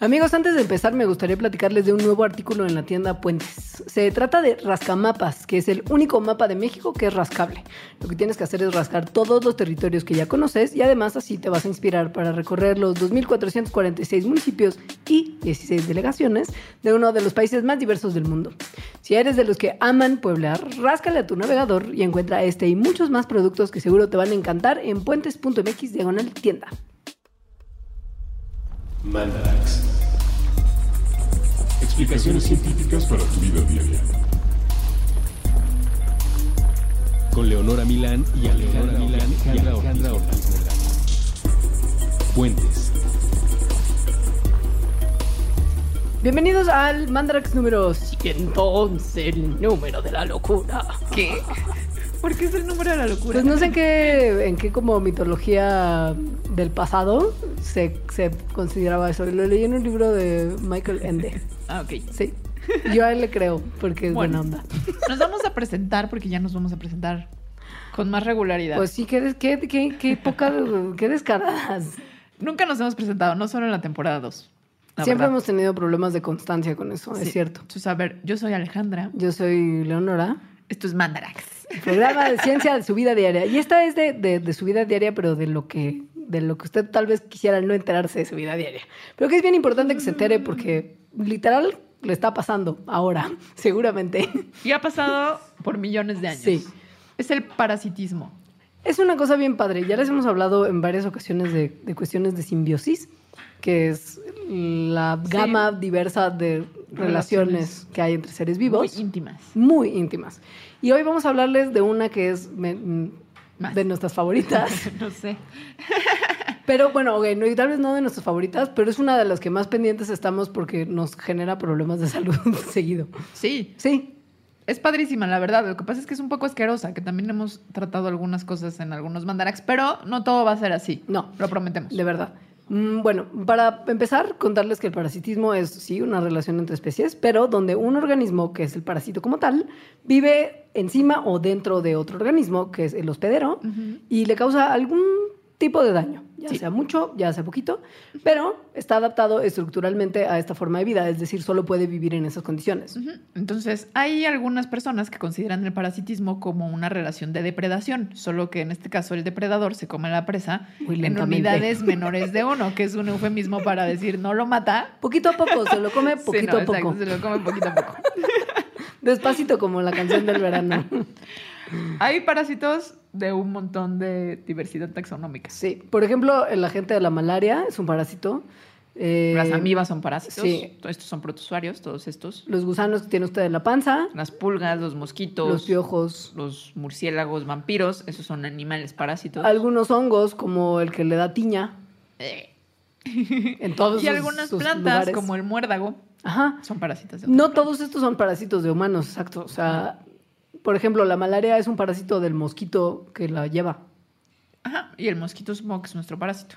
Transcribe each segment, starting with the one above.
Amigos, antes de empezar me gustaría platicarles de un nuevo artículo en la tienda Puentes. Se trata de Rascamapas, que es el único mapa de México que es rascable. Lo que tienes que hacer es rascar todos los territorios que ya conoces y además así te vas a inspirar para recorrer los 2.446 municipios y 16 delegaciones de uno de los países más diversos del mundo. Si eres de los que aman pueblar, ráscale a tu navegador y encuentra este y muchos más productos que seguro te van a encantar en puentes.mx diagonal tienda. Mandarax. Explicaciones científicas para tu vida diaria. Con Leonora Milán y Alejandra Milán y Alejandra Ortiz Medrano. Puentes. Bienvenidos al Mandarax número 111, el número de la locura. ¿Qué? ¿Por qué es el número de la locura? Pues no sé en qué, en qué como mitología del pasado se, se consideraba eso. Lo leí en un libro de Michael Ende. Ah, ok. Sí. Yo a él le creo, porque es Bueno. buena onda. Nos vamos a presentar porque ya nos vamos a presentar con más regularidad. Pues sí, qué, qué, qué, qué poca, qué descaradas. Nunca nos hemos presentado, no solo en la temporada 2. Siempre hemos tenido problemas de constancia con eso, es cierto. Entonces, a ver, yo soy Alejandra. Yo soy Leonora, Esto es Mandarax. programa de ciencia de su vida diaria. Y esta es de, de, de su vida diaria, pero de lo que de lo que usted tal vez quisiera no enterarse de su vida diaria. Pero que es bien importante que se entere porque literal le está pasando ahora, seguramente. Y ha pasado por millones de años. Sí. Es el parasitismo. Es una cosa bien padre. Ya les hemos hablado en varias ocasiones de, de cuestiones de simbiosis, que es la gama diversa de relaciones, que hay entre seres vivos. Muy íntimas. muy íntimas. Y hoy vamos a hablarles de una que es me- mm, de nuestras favoritas. no sé. pero bueno, ok, no, y tal vez no de nuestras favoritas, pero es una de las que más pendientes estamos porque nos genera problemas de salud seguido. Sí, Sí, es padrísima, la verdad. Lo que pasa es que es un poco asquerosa, que también hemos tratado algunas cosas en algunos Mandarax, pero no todo va a ser así. No. Lo prometemos. de verdad. Mm, Bueno, para empezar, contarles que el parasitismo es, sí, una relación entre especies, pero donde un organismo, que es el parásito como tal, vive encima o dentro de otro organismo, que es el hospedero, y le causa algún tipo de daño, ya Sí. sea mucho, ya sea poquito, pero está adaptado estructuralmente a esta forma de vida, es decir, solo puede vivir en esas condiciones. Entonces, hay algunas personas que consideran el parasitismo como una relación de depredación, solo que en este caso el depredador se come a la presa Muy en unidades menores de uno, que es un eufemismo para decir no lo mata. Poquito a poco, se lo come Sí, poquito no, a poco. exacto, se lo come poquito a poco. Despacito como la canción del verano. Hay parásitos de un montón de diversidad taxonómica. Sí, por ejemplo, el agente de la malaria es un parásito. Eh, Las amibas son parásitos, sí. todos estos son protozoarios, todos estos. Los gusanos que tiene usted en la panza, Las pulgas, los mosquitos, los piojos, los murciélagos, vampiros, esos son animales parásitos. algunos hongos como el que le da tiña Eh. en todos Y sus- algunas sus plantas, lugares. como el muérdago, Ajá. son parásitos. de No todos estos son parásitos de humanos, exacto. O sea, por ejemplo, la malaria es un parásito del mosquito que la lleva. Ajá, y el mosquito smog es nuestro parásito.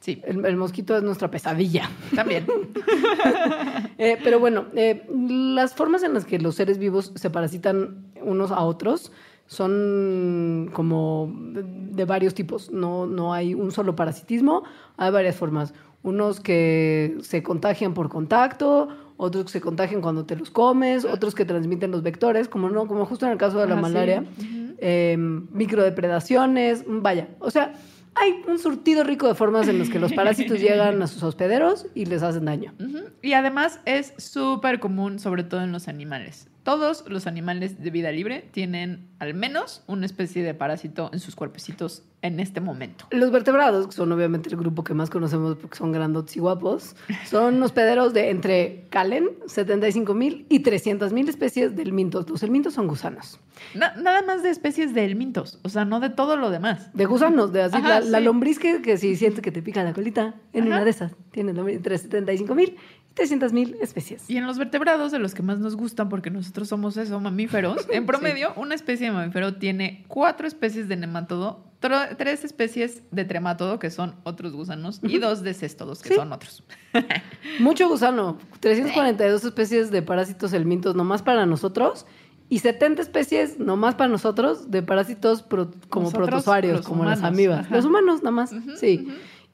Sí, El, el mosquito es nuestra pesadilla. también. Eh, pero bueno, eh, las formas en las que los seres vivos se parasitan unos a otros son como de, de varios tipos. No, no hay un solo parasitismo, hay varias formas. Unos que se contagian por contacto, otros que se contagian cuando te los comes, otros que transmiten los vectores, como no, como justo en el caso de la Ah, sí. malaria, eh, microdepredaciones, vaya, o sea, hay un surtido rico de formas en las que los parásitos llegan a sus hospederos y les hacen daño. Y además es súper común, sobre todo en los animales. Todos los animales de vida libre tienen al menos una especie de parásito en sus cuerpecitos en este momento. Los vertebrados, que son obviamente el grupo que más conocemos porque son grandotes y guapos, son hospederos de entre calen, 75 mil y 300 mil especies de helmintos. Los helmintos son gusanos. Na- nada más de especies de helmintos, o sea, no de todo lo demás. De gusanos, de así, Ajá, la, la sí. lombriz que, que si siente que te pica la colita, en Ajá. una de esas, tiene entre 75 mil 300 mil especies. Y en los vertebrados, de los que más nos gustan, porque nosotros somos eso, mamíferos, en promedio, una especie de mamífero tiene cuatro especies de nemátodo, tro- tres especies de tremátodo, que son otros gusanos, y dos de céstodos, que Sí. son otros. Mucho gusano, 342 especies de parásitos helmintos nomás para nosotros y 70 especies nomás para nosotros de parásitos pro- como Nosotros, protozoarios, como las amibas. ajá. Los humanos nada más, Ujú, sí.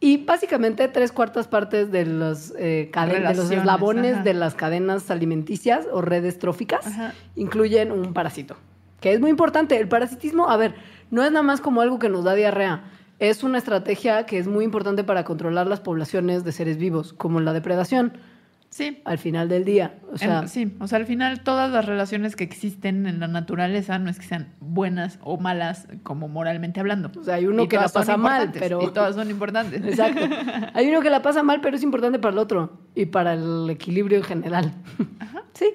Y básicamente tres cuartas partes de los, eh, de los eslabones ajá. de las cadenas alimenticias o redes tróficas Ajá. incluyen un parásito, que es muy importante. El parasitismo, a ver, no es nada más como algo que nos da diarrea. Es una estrategia que es muy importante para controlar las poblaciones de seres vivos, como la depredación, Sí. al final del día. O sea, En- sí, o sea, al final todas las relaciones que existen en la naturaleza no es que sean buenas o malas como moralmente hablando. O sea, hay uno Y que la pasa mal, pero- Y todas son importantes. Exacto. Hay uno que la pasa mal, pero es importante para el otro y para el equilibrio en general. Sí.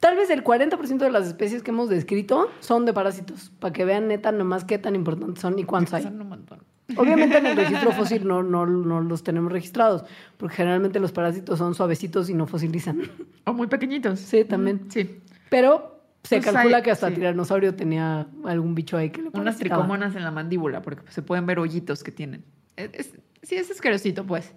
Tal vez el 40% de las especies que hemos descrito son de parásitos, para que vean neta nomás qué tan importantes son y cuántos hay. Son un montón. Obviamente en el registro fósil no, no, no los tenemos registrados, porque generalmente los parásitos son suavecitos y no fosilizan. O muy pequeñitos. Sí, también. Sí. Pero se Pues calcula hay- que hasta sí. tiranosaurio tenía algún bicho ahí que le Unas tricomonas en la mandíbula, porque se pueden ver hoyitos que tienen. Es- es- sí, es asquerosito, pues.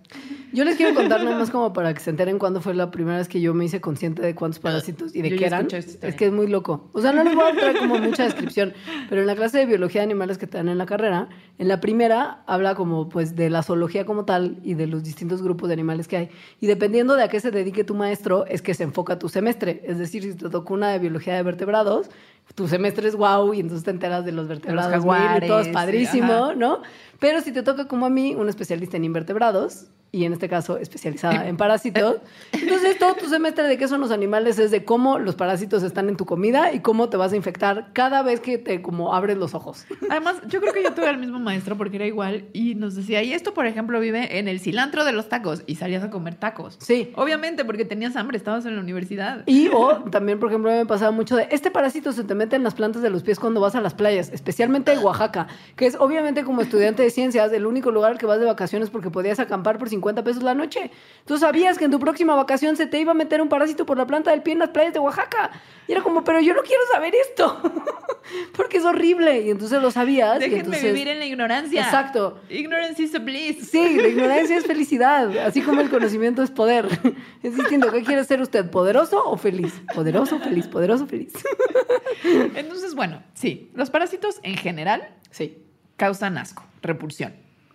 Yo les quiero contar nada más como para que se enteren cuándo fue la primera vez que yo me hice consciente de cuántos parásitos y de Yo qué ya eran. historia. Es que es muy loco. O sea, no les voy a traer como mucha descripción, pero en la clase de biología de animales que te dan en la carrera, en la primera habla como pues de la zoología como tal y de los distintos grupos de animales que hay. Y dependiendo de a qué se dedique tu maestro, es que se enfoca tu semestre. Es decir, si te tocó una de biología de vertebrados, tu semestre es wow y entonces te enteras de los vertebrados mil y jaguares, todo es padrísimo. ¿no? Pero si te toca como a mí, un especialista en invertebrados, y en este caso especializada en parásitos, entonces todo tu semestre de qué son los animales es de cómo los parásitos están en tu comida y cómo te vas a infectar cada vez que te como abres los ojos. Además, yo creo que yo tuve al mismo maestro porque era igual y nos decía, y esto, por ejemplo, vive en el cilantro de los tacos y salías a comer tacos. Sí. Obviamente, porque tenías hambre, estabas en la universidad. Y o también, por ejemplo, me pasaba mucho de este parásito se te mete en las plantas de los pies cuando vas a las playas, especialmente en Oaxaca, que es obviamente como estudiante de ciencias el único lugar al que vas de vacaciones porque podías acampar por 50 pesos la noche. Tú sabías que en tu próxima vacación se te iba a meter un parásito por la planta del pie en las playas de Oaxaca. Y era como, pero yo no quiero saber esto, porque es horrible. Y entonces lo sabías. y Déjenme entonces- vivir en la ignorancia. Exacto. Ignorance is a bliss. Sí, la ignorancia es felicidad, así como el conocimiento es poder. Es distinto. ¿Qué quiere ser usted? ¿Poderoso o feliz? Poderoso, feliz, poderoso, feliz. Entonces, bueno, sí, los parásitos en general Sí. causan asco, repulsión.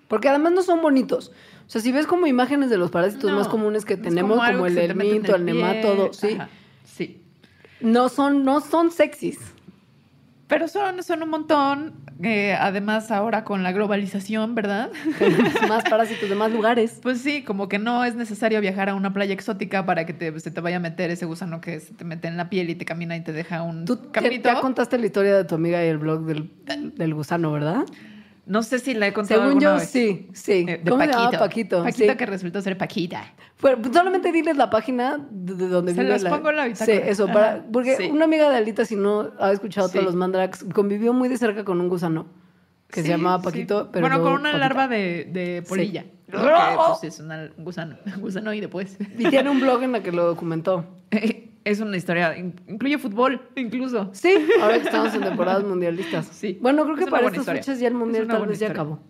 Porque además no son bonitos. O sea, si ves como imágenes de los parásitos No, más comunes que tenemos, como el helminto, el pie. nemátodo, sí, Ajá, sí. no son, no son sexys. Pero son, son un montón, eh, además ahora con la globalización, ¿verdad? Más parásitos de más lugares. Pues sí, como que no es necesario viajar a una playa exótica para que te- se te vaya a meter ese gusano que se te mete en la piel y te camina y te deja un Tú ya contaste la historia de tu amiga y el blog del, del gusano, ¿verdad? No sé si la he contado Según alguna yo, vez. sí, sí. Eh, de ¿Cómo se Paquito. llama Paquito? Paquito sí. que resultó ser Paquita. Pues, solamente diles la página de, de donde Se vive las la... pongo en la Sí, bitácora. eso, Ajá. para, porque Sí. una amiga de Alita, si no ha escuchado Sí. todos los mandrakes, convivió muy de cerca con un gusano que se Sí, llamaba sí. Paquito, pero Bueno, con una Paquita. larva de, de polilla. Sí. Que, pues, es una- un gusano, un gusanoide, pues. Y tiene un blog en la que lo documentó. Es una historia, in- incluye fútbol, incluso. Sí, ahora que estamos en temporadas mundialistas. Sí. Bueno, creo que para estas historia. fechas ya el mundial tal vez ya acabó.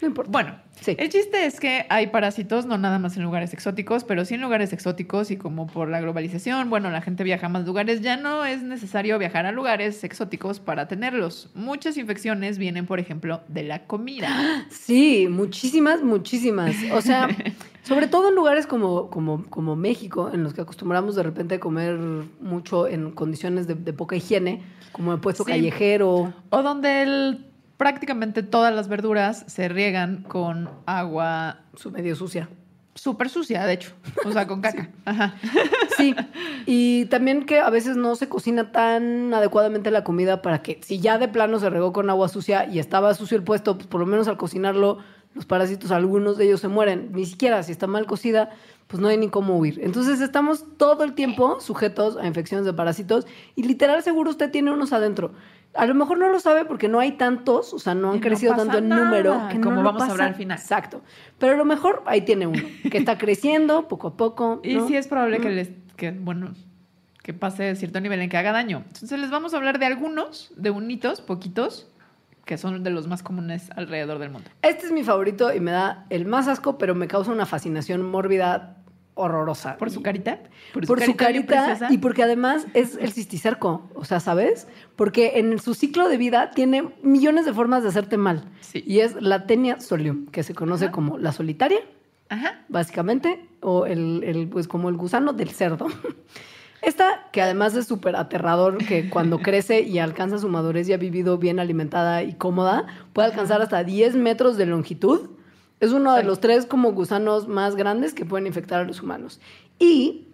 No importa. Bueno, Sí. el chiste es que hay parásitos, no nada más en lugares exóticos, pero sí en lugares exóticos y como por la globalización, bueno, la gente viaja a más lugares, ya no es necesario viajar a lugares exóticos para tenerlos. Muchas infecciones vienen, por ejemplo, de la comida. Sí, muchísimas, muchísimas. O sea, sobre todo en lugares como, como, como México, en los que acostumbramos de repente a comer mucho en condiciones de, de poca higiene, como el puesto Sí. callejero. O donde el- prácticamente todas las verduras se riegan con agua Su medio sucia. súper sucia, de hecho. O sea, con caca. Ajá. Sí, y también que a veces no se cocina tan adecuadamente la comida para que si ya de plano se regó con agua sucia y estaba sucio el puesto, pues por lo menos al cocinarlo, los parásitos, algunos de ellos se mueren. Ni siquiera si está mal cocida, pues no hay ni cómo huir. Entonces estamos todo el tiempo sujetos a infecciones de parásitos y literal seguro usted tiene unos adentro. A lo mejor no lo sabe porque no hay tantos, o sea, no han Y crecido tanto en número. Que como no vamos a pasa. hablar al final. Exacto. Pero a lo mejor ahí tiene uno, que está creciendo poco a poco. Y sí es probable que les, que, bueno, que pase cierto nivel en que haga daño. Entonces les vamos a hablar de algunos, de unitos, poquitos, que son de los más comunes alrededor del mundo. Este es mi favorito y me da el más asco, pero me causa una fascinación mórbida horrorosa. ¿Por su carita? Por su bien carita y porque además es el cisticerco, o sea, ¿sabes? Porque en su ciclo de vida tiene millones de formas de hacerte mal. Sí. Y es la tenia solium, que se conoce Ajá. como la solitaria, Ajá. básicamente, o el, el, pues como el gusano del cerdo. Esta, que además es súper aterrador, que cuando crece y alcanza su madurez y ha vivido bien alimentada y cómoda, puede alcanzar hasta 10 metros de longitud. Es uno de los tres como gusanos más grandes que pueden infectar a los humanos. Y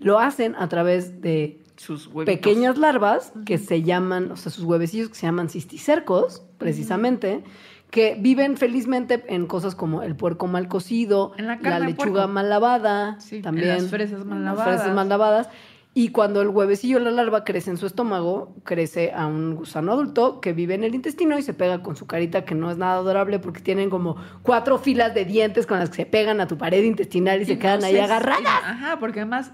lo hacen a través de Sus huevitos. pequeñas larvas que se llaman, o sea, sus huevecillos que se llaman cisticercos, precisamente, que viven felizmente en cosas como el puerco mal cocido, la lechuga mal lavada, Sí, también las fresas mal las fresas mal lavadas. Y cuando el huevecillo, la larva, crece en su estómago, crece a un gusano adulto que vive en el intestino y se pega con su carita, que no es nada adorable porque tienen como cuatro filas de dientes con las que se pegan a tu pared intestinal y, se no quedan ahí agarradas. Ajá, porque además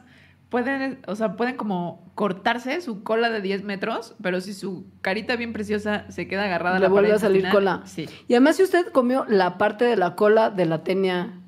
pueden, o sea, pueden como cortarse su cola de 10 metros, pero si su carita bien preciosa se queda agarrada a Le la vuelve pared a salir cola. Sí. Y además, si usted comió la parte de la cola de la tenia,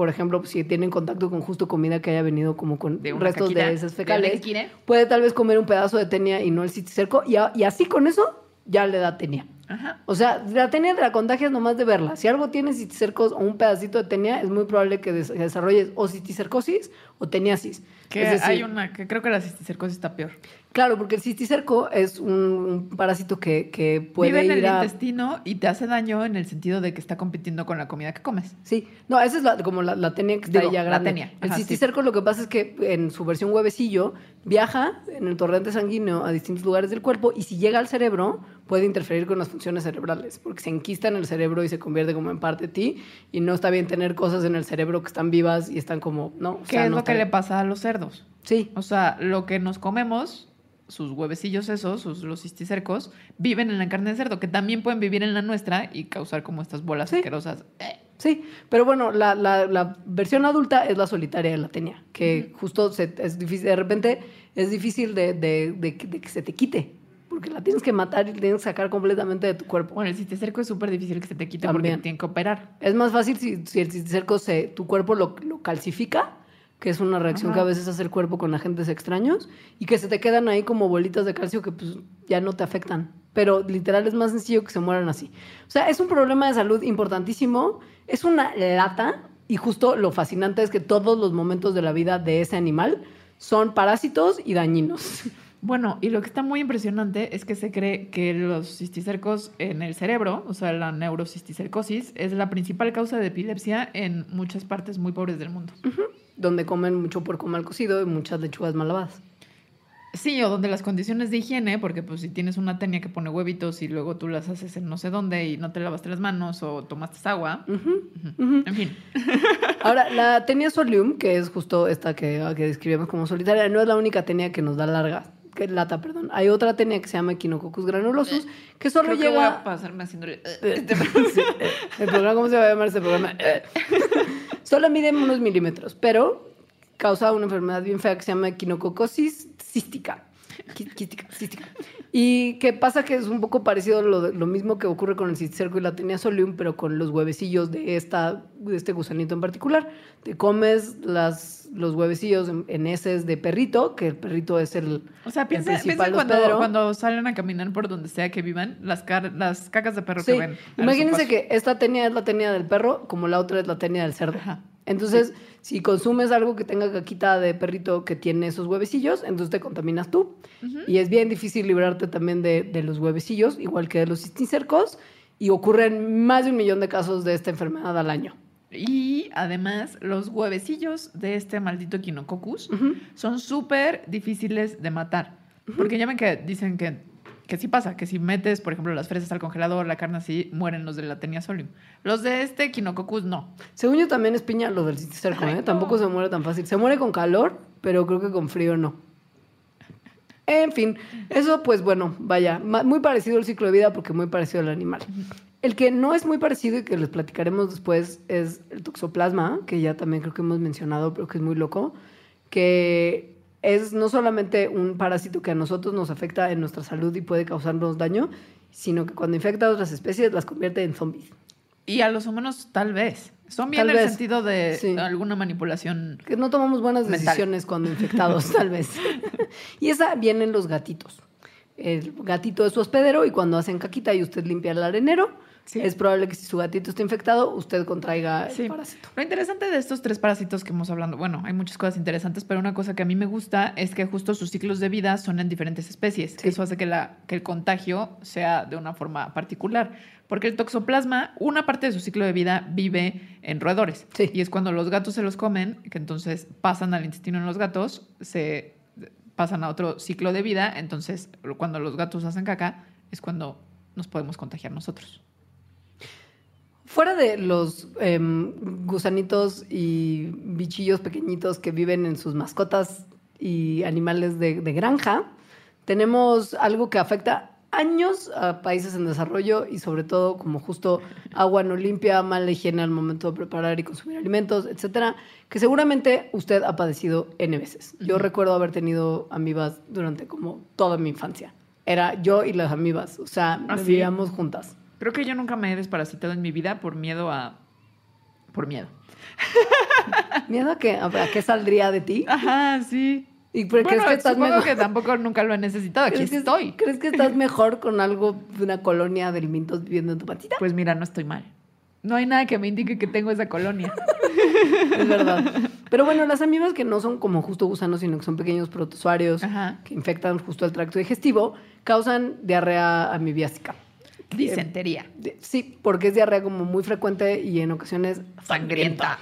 por ejemplo, si tiene contacto con justo comida que haya venido como con De restos caquita, de de una fecales, puede tal vez comer un pedazo de tenia y no el citicerco, y, a- y así con eso ya le da tenia. Ajá. O sea, la tenia te la contagias nomás de verla. Si algo tiene citicercos o un pedacito de tenia, es muy probable que des- que desarrolles o citicercosis o teniasis. Que Es decir, hay una, que creo que la cisticercosis está peor. Claro, porque el citicerco es un, parásito que, que puede Vive en ir el a... intestino y te hace daño en el sentido de que está compitiendo con la comida que comes. Sí, no, esa es la- como la, la tenia que está Digo, ya la grande. tenia, El sí. cisticerco lo que pasa es que en su versión huevecillo viaja en el torrente sanguíneo a distintos lugares del cuerpo y si llega al cerebro puede interferir con las funciones cerebrales porque se enquista en el cerebro y se convierte como en parte de ti y no está bien tener cosas en el cerebro que están vivas y están como, no, o ¿Qué sea, es no lo que le pasa a los cerdos? Sí, O sea, lo que nos comemos, sus huevecillos esos, sus, los cisticercos, viven en la carne de cerdo, que también pueden vivir en la nuestra y causar como estas bolas Sí. asquerosas. Eh, Sí, pero bueno, la, la- la versión adulta es la solitaria de la tenia, que justo se- es difícil, de repente es difícil de, de- de que- de que se te quite, porque la tienes que matar y la tienes que sacar completamente de tu cuerpo. Bueno, el cisticerco es súper difícil que se te quite También. porque tienen que operar. Es más fácil si, si el cisticerco se, tu cuerpo lo, lo calcifica, que es una reacción Ajá. que a veces hace el cuerpo con agentes extraños, y que se te quedan ahí como bolitas de calcio que pues ya no te afectan. Pero literal es más sencillo que se mueran así. O sea, es un problema de salud importantísimo, es una lata, y justo lo fascinante es que todos los momentos de la vida de ese animal son parásitos y dañinos. Bueno, y lo que está muy impresionante es que se cree que los cisticercos en el cerebro, o sea, la neurocisticercosis, es la principal causa de epilepsia en muchas partes muy pobres del mundo. Donde comen mucho puerco mal cocido y muchas lechugas mal lavadas. Sí, o donde las condiciones de higiene, porque pues si tienes una tenia que pone huevitos y luego tú las haces en no sé dónde y no te lavaste las manos o tomaste agua. En fin. Ahora, la tenia solium, que es justo esta que, que describimos como solitaria, no es la única tenia que nos da larga, que lata, perdón. Hay otra tenia que se llama Echinococcus granulosus, que solo Creo que voy a llega... pasarme haciéndole... Eh, sí, eh, el programa, ¿cómo se va a llamar este programa? Eh. Solo mide unos milímetros, pero causa una enfermedad bien fea que se llama equinococosis cística. Quística, cística. Y que pasa que es un poco parecido a lo, lo mismo que ocurre con el cisticerco y la tenia solium, pero con los huevecillos de, esta, de este gusanito en particular. Te comes las, los huevecillos en, en heces de perrito, que el perrito es el, O sea, piensa, cuando, salen a caminar por donde sea que vivan, las, car- las cacas de perro Sí, que ven. imagínense que esta tenia es la tenia del perro, como la otra es la tenia del cerdo. Ajá. Entonces, si consumes algo que tenga caquita de perrito que tiene esos huevecillos, entonces te contaminas tú. Y es bien difícil librarte también de, de los huevecillos, igual que de los cisticercos, y ocurren más de un millón de casos de esta enfermedad al año. Y además, los huevecillos de este maldito Echinococcus Ujú. son súper difíciles de matar. Porque ya ven que dicen que, que sí pasa, que si metes, por ejemplo, las fresas al congelador, la carne así, mueren los de la tenia solium. Los de este Echinococcus no. Según yo también es piña lo del cisticerco, ¿eh? no. Tampoco se muere tan fácil. Se muere con calor, pero creo que con frío no. En fin, eso pues bueno, vaya, muy parecido al ciclo de vida porque muy parecido al animal. El que no es muy parecido y que les platicaremos después es el toxoplasma, que ya también creo que hemos mencionado, pero que es muy loco, que es no solamente un parásito que a nosotros nos afecta en nuestra salud y puede causarnos daño, sino que cuando infecta a otras especies las convierte en zombies. Y a los humanos tal vez. Son bien en el sentido de Sí. alguna manipulación. Que no tomamos buenas Mental. decisiones cuando infectados, tal vez. y esa vienen los gatitos. El gatito es su hospedero y cuando hacen caquita y usted limpia el arenero, Sí. es probable que si su gatito está infectado, usted contraiga el Sí. parásito. Lo interesante de estos tres parásitos que hemos hablado, bueno, hay muchas cosas interesantes, pero una cosa que a mí me gusta es que justo sus ciclos de vida son en diferentes especies. Sí. Eso hace que, la, que el contagio sea de una forma particular. Porque el toxoplasma, una parte de su ciclo de vida vive en roedores. Y es cuando los gatos se los comen, que entonces pasan al intestino en los gatos, se pasan a otro ciclo de vida. Entonces, cuando los gatos hacen caca, es cuando nos podemos contagiar nosotros. Fuera de los em, gusanitos y bichillos pequeñitos que viven en sus mascotas y animales de, de granja, tenemos algo que afecta años a países en desarrollo y sobre todo como justo agua no limpia, mala higiene al momento de preparar y consumir alimentos, etcétera, que seguramente usted ha padecido N veces. Yo recuerdo haber tenido amibas durante como toda mi infancia. Era yo y las amibas, o sea, ¿Ah, sí? vivíamos juntas. Creo que yo nunca me he desparasitado en mi vida por miedo a... Por miedo. ¿Miedo a qué? ¿A qué saldría de ti? Ajá, sí. ¿Y Bueno, crees que estás supongo mejor? que tampoco nunca lo he necesitado. Aquí ¿Crees que, estoy. ¿Crees que estás mejor con algo de una colonia de mintos viviendo en tu patita? Pues mira, no estoy mal. No hay nada que me indique que tengo esa colonia. Es verdad. Pero bueno, las amibas que no son como justo gusanos, sino que son pequeños protozoarios Ajá. que infectan justo el tracto digestivo, causan diarrea amibiásica. Disentería. De- Sí, porque es diarrea como muy frecuente y en ocasiones Sangrienta.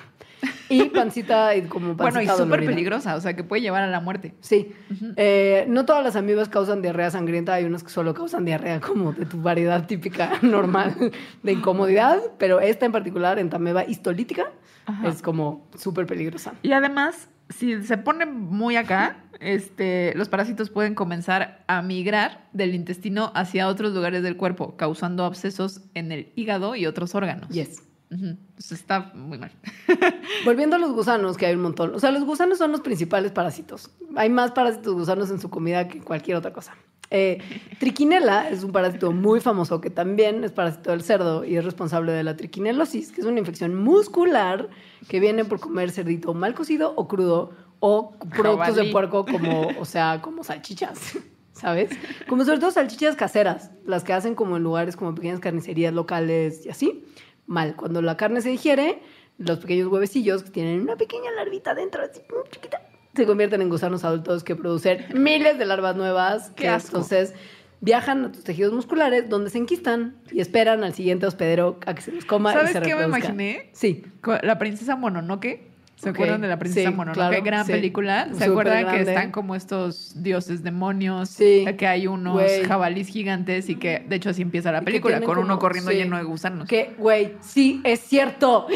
Y pancita y como pancita Bueno, y súper peligrosa, o sea, que puede llevar a la muerte. Sí. Eh, no todas las amibas causan diarrea sangrienta, hay unas que solo causan diarrea como de tu variedad típica normal de incomodidad, pero esta en particular, entameba histolítica, Ajá. es como súper peligrosa. Y además, si se pone muy acá, este, los parásitos pueden comenzar a migrar del intestino hacia otros lugares del cuerpo, causando abscesos en el hígado y otros órganos. Yes. Entonces está muy mal. Volviendo a los gusanos, que hay un montón. O sea, los gusanos son los principales parásitos. Hay más parásitos gusanos en su comida que cualquier otra cosa. Eh, triquinela es un parásito muy famoso que también es parásito del cerdo y es responsable de la triquinelosis, que es una infección muscular que viene por comer cerdito mal cocido o crudo o productos de puerco como, o sea, como salchichas. ¿Sabes? Como sobre todo salchichas caseras, las que hacen como en lugares como pequeñas carnicerías locales y así. Mal. Cuando la carne se digiere, los pequeños huevecillos que tienen una pequeña larvita dentro, así, chiquita, se convierten en gusanos adultos que producen miles de larvas nuevas. ¡Qué que asco! Entonces viajan a tus tejidos musculares donde se enquistan y esperan al siguiente hospedero a que se los coma y ¿Sabes se qué me imaginé? Sí. La princesa Mononoke. ¿Se acuerdan de la princesa sí, Mononoke? claro, Gran sí. película. ¿Se acuerdan que están como estos dioses demonios? Sí, Que hay unos güey. jabalís gigantes y que de hecho así empieza la película, con uno corriendo lleno de gusanos. Que, güey, sí, es cierto.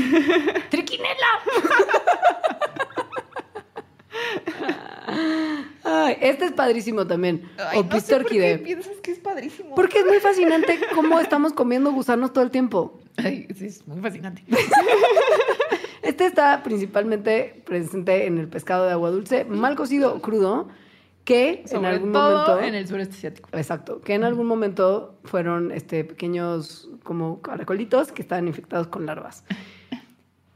¡Triquinela! Ay, este es padrísimo también. Ay, o no sé por qué piensas que es padrísimo. Porque es muy fascinante cómo estamos comiendo gusanos todo el tiempo. Ay, sí, es muy fascinante. Este está principalmente presente en el pescado de agua dulce, mal cocido o crudo, que en algún todo momento. en el sureste asiático. Exacto, que en algún momento fueron este, pequeños como caracolitos que estaban infectados con larvas.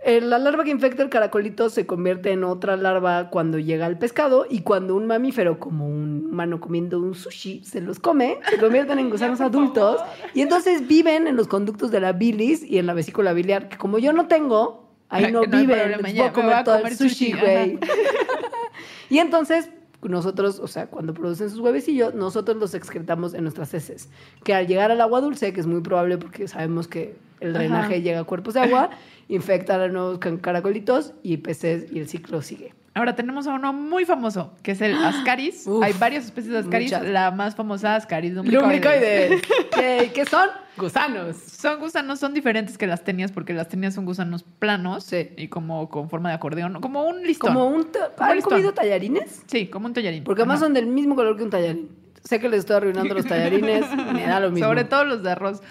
Eh, La larva que infecta el caracolito se convierte en otra larva cuando llega al pescado y cuando un mamífero, como un humano comiendo un sushi, se los come, se convierten en gusanos adultos y entonces viven en los conductos de la bilis y en la vesícula biliar, que como yo no tengo, ahí no, viven, les voy comer a todo el comer sushi, güey. Y entonces nosotros, o sea, cuando producen sus huevecillos, nosotros los excretamos en nuestras heces, que al llegar al agua dulce, que es muy probable porque sabemos que el drenaje Ajá. llega a cuerpos de agua, infectan a nuevos can- caracolitos y peces y el ciclo sigue. Ahora tenemos a uno muy famoso, que es el Ascaris. Uf, Hay varias especies de Ascaris. muchas. La más famosa, Ascaris lumbricoides. Lumbricoides. ¿Qué, qué son? Gusanos. Son gusanos, son diferentes que las tenias, porque las tenias son gusanos planos Sí. y como con forma de acordeón, como un listón. Como un... Como ¿Han listón. comido tallarines? Sí, como un tallarín. Porque además Ajá. son del mismo color que un tallarín. Sé que les estoy arruinando los tallarines, me da lo mismo. Sobre todo los de arroz.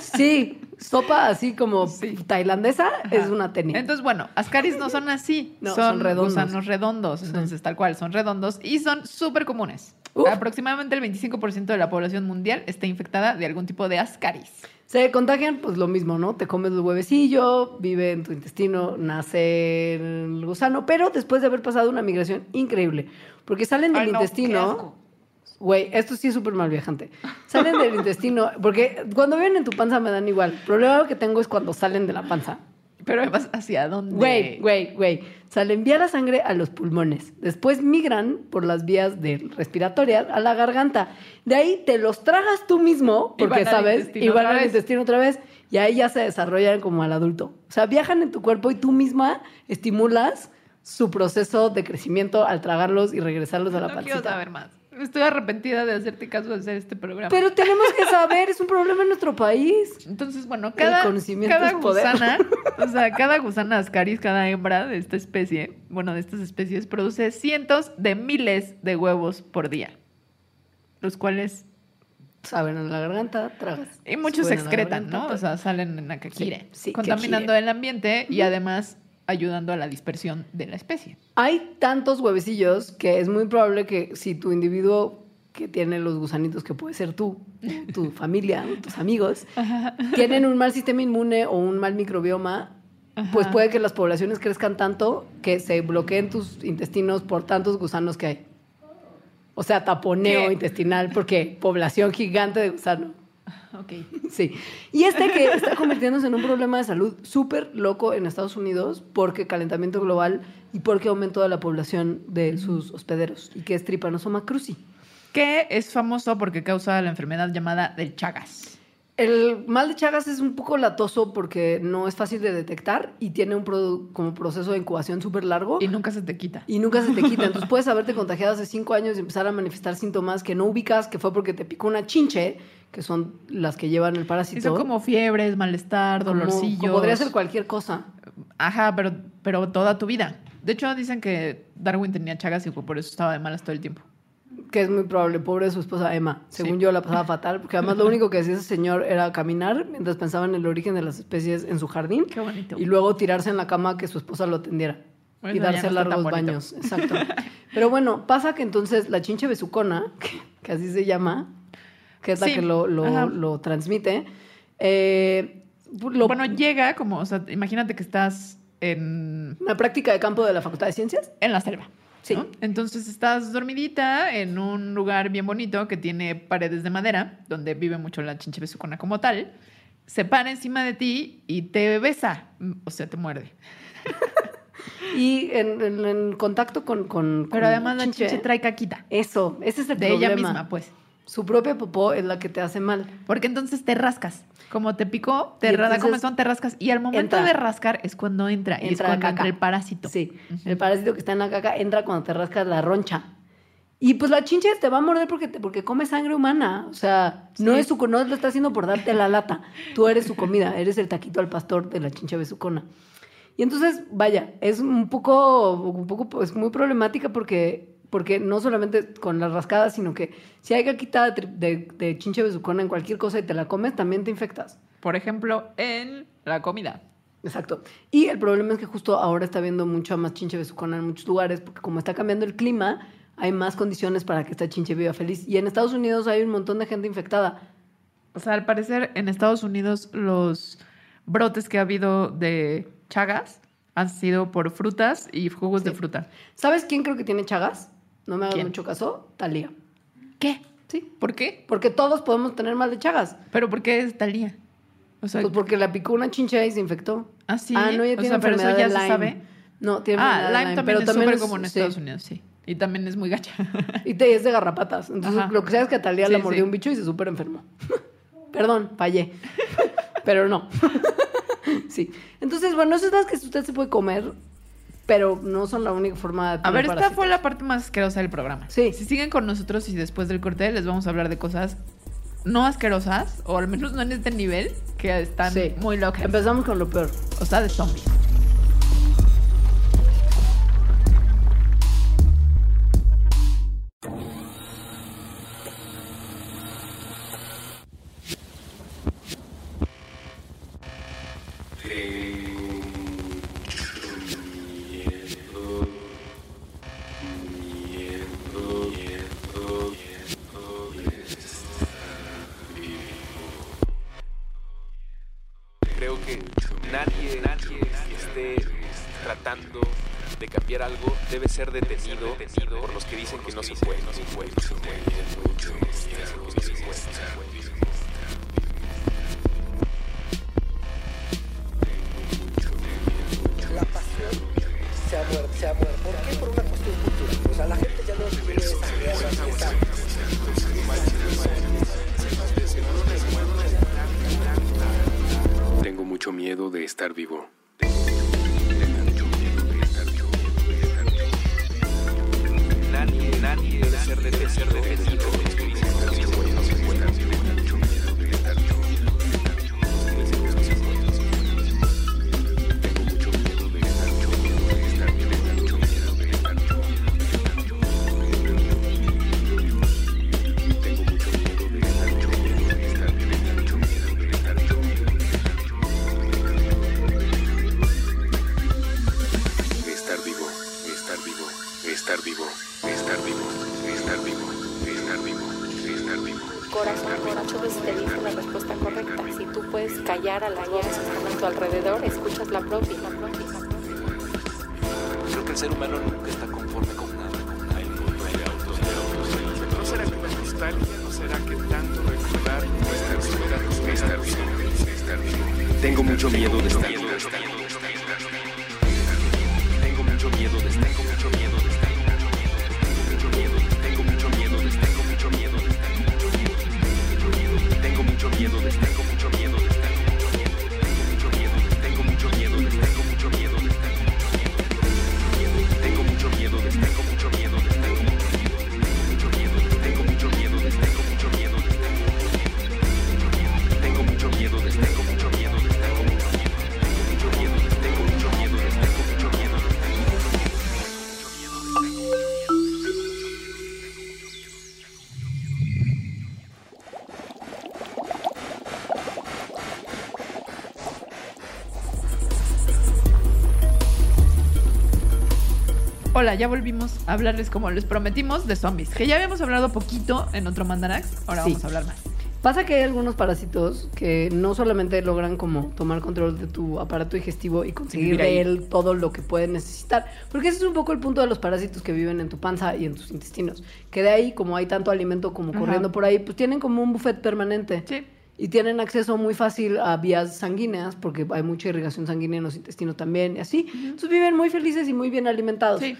Sí, sopa así como Sí. tailandesa es una tenia. Entonces, bueno, Ascaris no son así. No, son, son redondos. gusanos redondos. Entonces, tal cual, son redondos y son súper comunes. Uf. Aproximadamente el 25% de la población mundial está infectada de algún tipo de Ascaris. Se contagian, pues lo mismo, ¿no? Te comes el huevecillo, vive en tu intestino, nace el gusano, pero después de haber pasado una migración increíble, porque salen del Ay, no, qué intestino. Güey, esto sí es súper mal viajante. Salen del intestino, porque cuando viven en tu panza me dan igual. El problema que tengo es cuando salen de la panza. Pero además, ¿hacia dónde? Güey, güey, güey. Sale envía la sangre a los pulmones. Después migran por las vías de respiratorias a la garganta. De ahí te los tragas tú mismo, porque sabes, y van al intestino otra vez. Y ahí ya se desarrollan como al adulto. O sea, viajan en tu cuerpo y tú misma estimulas su proceso de crecimiento al tragarlos y regresarlos a la No pancita. quiero saber más. Estoy arrepentida de hacerte caso de hacer este programa. Pero tenemos que saber, es un problema en nuestro país. Entonces, bueno, cada, cada gusana, o sea, cada gusana ascaris, cada hembra de esta especie, bueno, de estas especies, produce cientos de miles de huevos por día. Los cuales, Saben en la garganta, tragas. y muchos se excretan, garganta, ¿no? O sea, salen en la caquire, Sí, sí, contaminando el ambiente y además ayudando a la dispersión de la especie. Hay tantos huevecillos que es muy probable que si tu individuo que tiene los gusanitos, que puede ser tú, tu familia, tus amigos, tienen un mal sistema inmune o un mal microbioma, pues puede que las poblaciones crezcan tanto que se bloqueen tus intestinos por tantos gusanos que hay. O sea, taponeo ¿Qué? intestinal, porque población gigante de gusano. Ok. Sí. Y este que está convirtiéndose en un problema de salud súper loco en Estados Unidos porque calentamiento global y porque aumento de la población de sus hospederos y que es Trypanosoma cruzi. Que es famoso porque causa la enfermedad llamada del Chagas. El mal de Chagas es un poco latoso porque no es fácil de detectar y tiene un como proceso de incubación súper largo Y nunca se te quita. y nunca se te quita. Entonces puedes haberte contagiado hace cinco años y empezar a manifestar síntomas que no ubicas, que fue porque te picó una chinche, que son las que llevan el parásito. Y son como fiebres, malestar, Como- dolorcillos. como podría ser cualquier cosa. Ajá, pero, pero toda tu vida. De hecho, dicen que Darwin tenía chagas y por eso estaba de malas todo el tiempo. Que es muy probable, pobre su esposa Emma. Según Sí. yo la pasaba fatal, porque además lo único que hacía ese señor era caminar mientras pensaba en el origen de las especies en su jardín Qué bonito. y luego tirarse en la cama que su esposa lo atendiera Bueno, y darse no largos baños. Exacto. Pero bueno, pasa que entonces la chinche besucona, que, que así se llama, que es la que lo, lo- lo transmite, eh, lo- Bueno, llega como, o sea, imagínate que estás en, una práctica de campo de la Facultad de Ciencias. en la selva. Sí. ¿no? Entonces estás dormidita en un lugar bien bonito que tiene paredes de madera, donde vive mucho la chinche besucona como tal. Se para encima de ti y te besa, mm, o sea, te muerde. Y en, en- en contacto con, con- Pero con además la chinche trae caquita. Eso, ese es el De problema. ella misma, pues. Su propia popó es la que te hace mal. Porque entonces te rascas. Como te picó, te da comezón, te rascas. Y al momento entra. de rascar es cuando entra. y es Entra cuando entra el parásito. Sí, el parásito que está en la caca entra cuando te rascas la roncha. Y pues la chinche te va a morder porque, te- porque come sangre humana. O sea, no es su no lo está haciendo por darte la lata. Tú eres su comida, eres el taquito al pastor de la chinche besucona. Y entonces, vaya, es un poco, un poco pues, muy problemática porque, porque no solamente con las rascadas, sino que si hay caquita de, de, de chinche besucona en cualquier cosa y te la comes, también te infectas. Por ejemplo, en la comida. Exacto. Y el problema es que justo ahora está habiendo mucha más chinche besucona en muchos lugares, porque como está cambiando el clima, hay más condiciones para que esta chinche viva feliz. Y en Estados Unidos hay un montón de gente infectada. O sea, al parecer en Estados Unidos los brotes que ha habido de chagas han sido por frutas y jugos de Sí. fruta. ¿Sabes quién creo que tiene chagas? No me hagas ¿Quién? mucho caso. Talía. ¿Qué? Sí. ¿Por qué? Porque todos podemos tener mal de chagas. ¿Pero por qué es Talía? O sea, Pues porque la picó una chinche y se infectó. ah, sí. Ah, no, ella o tiene sea, pero eso enfermedad ya de se Lyme. sabe. No, tiene Ah, enfermedad de Lyme, también pero es también súper común en sí. Estados Unidos, sí. Y también es muy gacha. Y te es de garrapatas. Entonces, Ajá. lo que sea es que a Talía Sí, la mordió sí. un bicho y se súper enfermó. Perdón, fallé. pero no. sí. Entonces, bueno, esas cosas que usted se puede comer, pero no son la única forma de A ver, esta fue la parte más asquerosa del programa. Sí. Si siguen con nosotros y después del corte les vamos a hablar de cosas no asquerosas, o al menos no en este nivel, que están Sí. muy locas. Empezamos con lo peor. O sea, de zombies. Detenido, por los que dicen que no se puede, no se puede, no se puede. Hola, ya volvimos a hablarles como les prometimos de zombies, que ya habíamos hablado poquito en otro Mandarax, ahora Sí. vamos a hablar más. Pasa que hay algunos parásitos que no solamente logran como tomar control de tu aparato digestivo y conseguir Vivir de él todo lo que pueden necesitar, porque ese es un poco el punto de los parásitos que viven en tu panza y en tus intestinos, que de ahí como hay tanto alimento como Ajá. corriendo por ahí, pues tienen como un buffet permanente. Sí. Y tienen acceso muy fácil a vías sanguíneas, porque hay mucha irrigación sanguínea en los intestinos también, y así. Entonces viven muy felices y muy bien alimentados. Sí.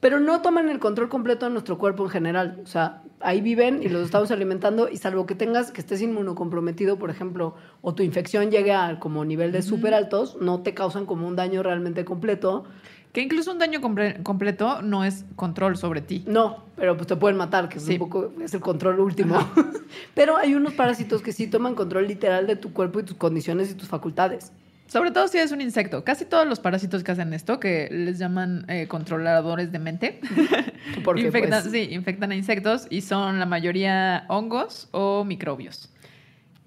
Pero no toman el control completo de nuestro cuerpo en general. O sea, ahí viven y los estamos alimentando, y salvo que tengas, que estés inmunocomprometido, por ejemplo, o tu infección llegue a como nivel de súper altos, no te causan como un daño realmente completo. Que incluso un daño comple- completo no es control sobre ti. No, pero pues te pueden matar, que es Sí. un poco, es el control último. pero hay unos parásitos que sí toman control literal de tu cuerpo y tus condiciones y tus facultades. Sobre todo si es un insecto. Casi todos los parásitos que hacen esto, que les llaman eh, controladores de mente, Porque infectan, pues, sí, infectan a insectos y son la mayoría hongos o microbios.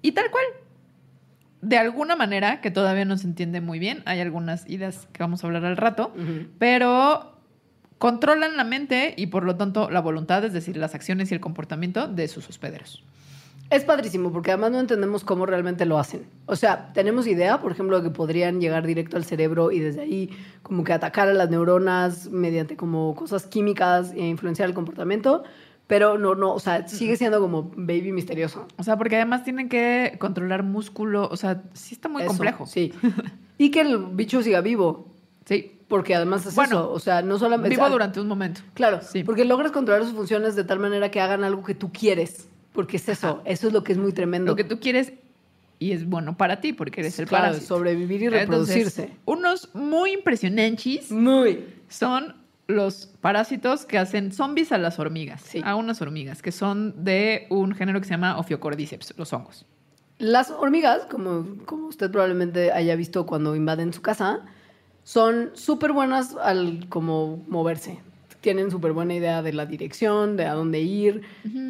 Y tal cual. De alguna manera, que todavía no se entiende muy bien, hay algunas ideas que vamos a hablar al rato, pero controlan la mente y por lo tanto la voluntad, es decir, las acciones y el comportamiento de sus hospederos. Es padrísimo porque además no entendemos cómo realmente lo hacen. O sea, tenemos idea, por ejemplo, de que podrían llegar directo al cerebro y desde ahí como que atacar a las neuronas mediante como cosas químicas e influenciar el comportamiento, pero no, no, o sea, sigue siendo como baby misterioso. O sea, porque además tienen que controlar músculo, o sea, sí está muy Eso, complejo. Sí. Y que el bicho siga vivo, Sí. porque además es Bueno, eso, o sea, no solamente... Vivo durante un momento. Claro, Sí. porque logras controlar sus funciones de tal manera que hagan algo que tú quieres, porque es eso, eso es lo que es muy tremendo. Lo que tú quieres y es bueno para ti porque eres el Claro, parásito. sobrevivir y Entonces, reproducirse. unos muy impresionantes Muy. son los parásitos que hacen zombies a las hormigas, Sí. a unas hormigas, que son de un género que se llama Ophiocordyceps, los hongos. Las hormigas, como, como usted probablemente haya visto cuando invaden su casa, son súper buenas al como moverse. Tienen súper buena idea de la dirección, de a dónde ir,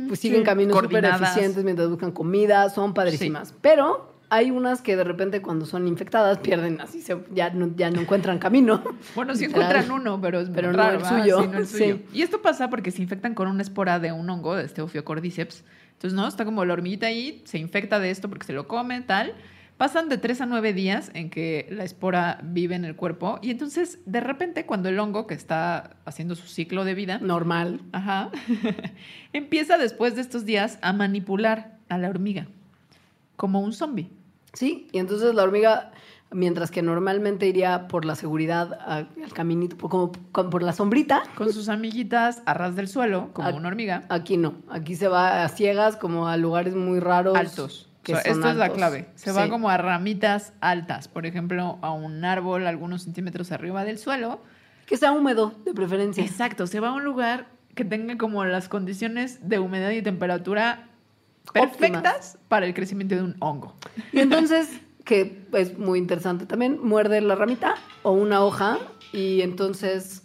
pues siguen sí. caminos súper eficientes mientras buscan comida, son padrísimas. Pero hay unas que de repente cuando son infectadas pierden así, se- ya, no, ya no encuentran camino. Bueno, sí encuentran uno, pero es Pero no raro, el ¿verdad? suyo. Sí, no el Sí. suyo. Y esto pasa porque se infectan con una espora de un hongo, de este Ophiocordyceps. Entonces, ¿no? Está como la hormiguita ahí, se infecta de esto porque se lo come, tal. Pasan de 3 a 9 días en que la espora vive en el cuerpo y entonces de repente cuando el hongo que está haciendo su ciclo de vida, Normal. ajá, empieza después de estos días a manipular a la hormiga como un zombie. Sí, y entonces la hormiga, mientras que normalmente iría por la seguridad a- al caminito, por- como, como por la sombrita, Con sus amiguitas a ras del suelo, como una hormiga, aquí no. Aquí se va a ciegas, como a lugares muy raros. altos. que O sea, son esto es la clave. Se va como a ramitas altas, por ejemplo, a un árbol algunos centímetros arriba del suelo. Que sea húmedo, de preferencia. Exacto, se va a un lugar que tenga como las condiciones de humedad y temperatura Óptimas. perfectas para el crecimiento de un hongo. Y entonces, que es muy interesante también, muerde la ramita o una hoja y entonces,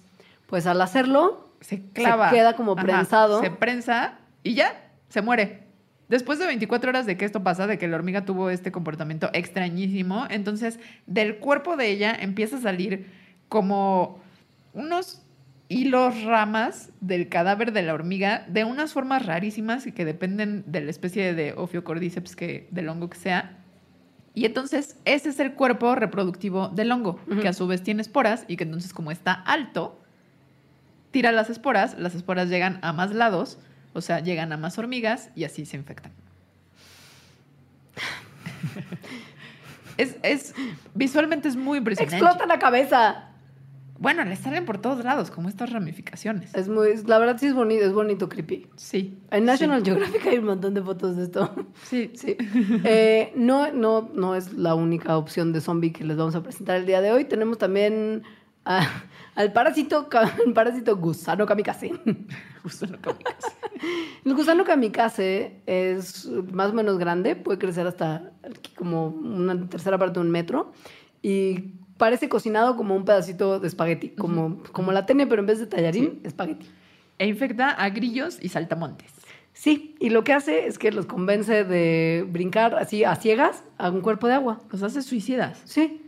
pues al hacerlo, Se clava. queda como prensado. se prensa y ya, se muere. Después de 24 horas de que esto pasa, de que la hormiga tuvo este comportamiento extrañísimo, entonces del cuerpo de ella empieza a salir como unos hilos, ramas del cadáver de la hormiga de unas formas rarísimas y que dependen de la especie de Ophiocordyceps que, del hongo que sea. Y entonces ese es el cuerpo reproductivo del hongo, que a su vez tiene esporas y que entonces como está alto, tira las esporas, las esporas llegan a más lados, o sea, llegan a más hormigas y así se infectan. es, es- visualmente es muy impresionante. explota la cabeza. Bueno, le salen por todos lados, como estas ramificaciones. Es muy, la verdad sí es bonito, es bonito creepy. Sí. En National Geographic hay un montón de fotos de esto. Sí. Sí. Eh, no, no, no es la única opción de zombie que les vamos a presentar el día de hoy. Tenemos también a- al parásito, el parásito gusano kamikaze. Que ubicas. El gusano kamikaze es más o menos grande, puede crecer hasta como una tercera parte de un metro y parece cocinado como un pedacito de espagueti, como, como la tene, pero en vez de tallarín, espagueti. E infecta a grillos y saltamontes. Sí, y lo que hace es que los convence de brincar así a ciegas a un cuerpo de agua. Los hace suicidas. Sí.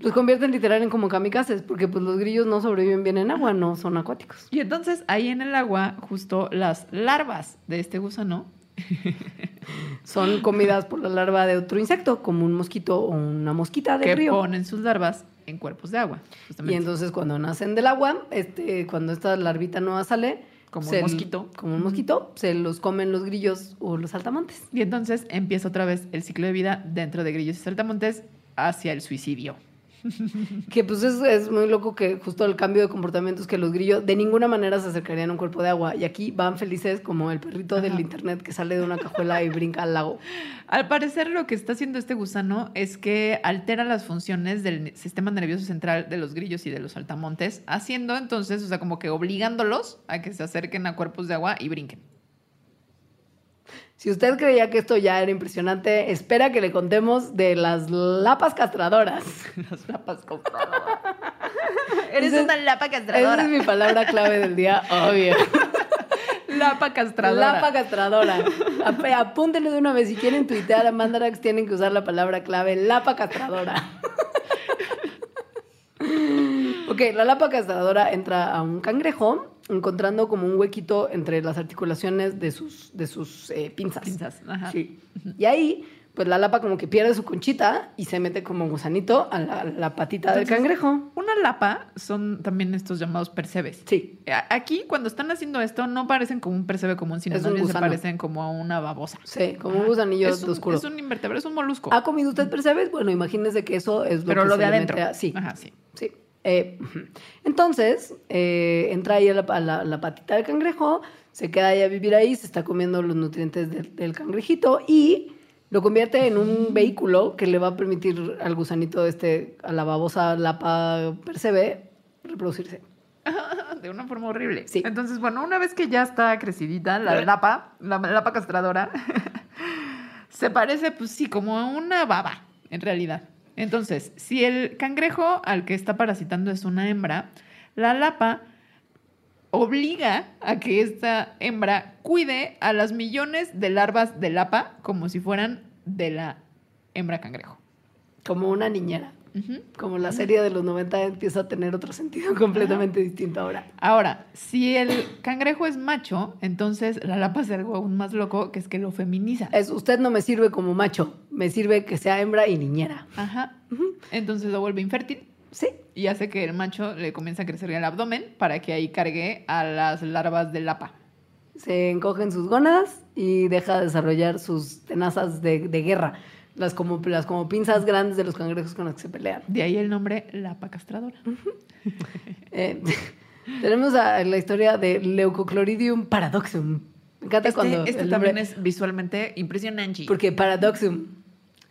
Los convierten literal en como kamikazes, porque pues los grillos no sobreviven bien en agua, no son acuáticos. Y entonces ahí en el agua, justo las larvas de este gusano Son comidas por la larva de otro insecto, como un mosquito o una mosquita del que río. ponen sus larvas en cuerpos de agua. Y entonces cuando nacen del agua, este, cuando esta larvita nueva sale, Como un se- mosquito. como un mosquito, se los comen los grillos o los saltamontes. Y entonces empieza otra vez el ciclo de vida dentro de grillos y saltamontes hacia el suicidio. Que pues es, es muy loco que justo el cambio de comportamientos que los grillos de ninguna manera se acercarían a un cuerpo de agua. Y aquí van felices como el perrito del internet que sale de una cajuela y brinca al lago. Al parecer lo que está haciendo este gusano es que altera las funciones del sistema nervioso central de los grillos y de los saltamontes, haciendo entonces, o sea, como que obligándolos a que se acerquen a cuerpos de agua y brinquen. Si usted creía que esto ya era impresionante, espera que le contemos de las lapas castradoras. Las lapas Eres Ese- una lapa Esa castradora. es mi palabra clave del día, obvio. Lapa castradora. Lapa castradora. Ap- Apúntenle de una vez. Si quieren tuitear a Mandarax, tienen que usar la palabra clave lapa castradora. ok, la lapa castradora entra a un cangrejo encontrando como un huequito entre las articulaciones de sus, de sus eh, pinzas. Pinzas, ajá. Sí. Y ahí, pues la lapa como que pierde su conchita y se mete como gusanito a la, la patita del cangrejo. Una lapa son también estos llamados percebes. Sí. Aquí, cuando están haciendo esto, no parecen como un percebe común, sino un se parecen como a una babosa. Sí, como un gusanillo es un, oscuro. Es un invertebrado, es un molusco. ¿Ha comido usted percebes? Bueno, imagínese que eso es lo pero que lo se de adentro. mete a- sí, Ajá, sí. sí. Eh, entonces, eh, entra ahí a la, a la- la patita del cangrejo, se queda ahí a vivir ahí, se está comiendo los nutrientes del, del cangrejito y lo convierte en un vehículo que le va a permitir al gusanito este, a la babosa lapa percebe, reproducirse. de una forma horrible. Sí. Entonces, bueno, una vez que ya está crecidita, la lapa, la lapa castradora, se parece, pues sí, como a una baba, en realidad. Entonces, si el cangrejo al que está parasitando es una hembra, la lapa obliga a que esta hembra cuide a las millones de larvas de lapa como si fueran de la hembra cangrejo. Como una niñera. Como la serie de los 90 empieza a tener otro sentido completamente distinto ahora. Ahora, si el cangrejo es macho, entonces la lapa hace algo aún más loco, que es que lo feminiza. Es, usted no me sirve como macho, me sirve que sea hembra y niñera. Ajá. Entonces lo vuelve infértil Sí, y hace que el macho le comience a crecer el abdomen para que ahí cargue a las larvas de lapa. se encogen sus gónadas y deja de desarrollar sus tenazas de, de guerra. Las como, las como pinzas grandes de los cangrejos con las que se pelean. De ahí el nombre lapa castradora. Eh, tenemos a- la historia de Leucocloridium paradoxum. Me encanta Este, cuando este el también nombre- es visualmente impresionante. Porque paradoxum.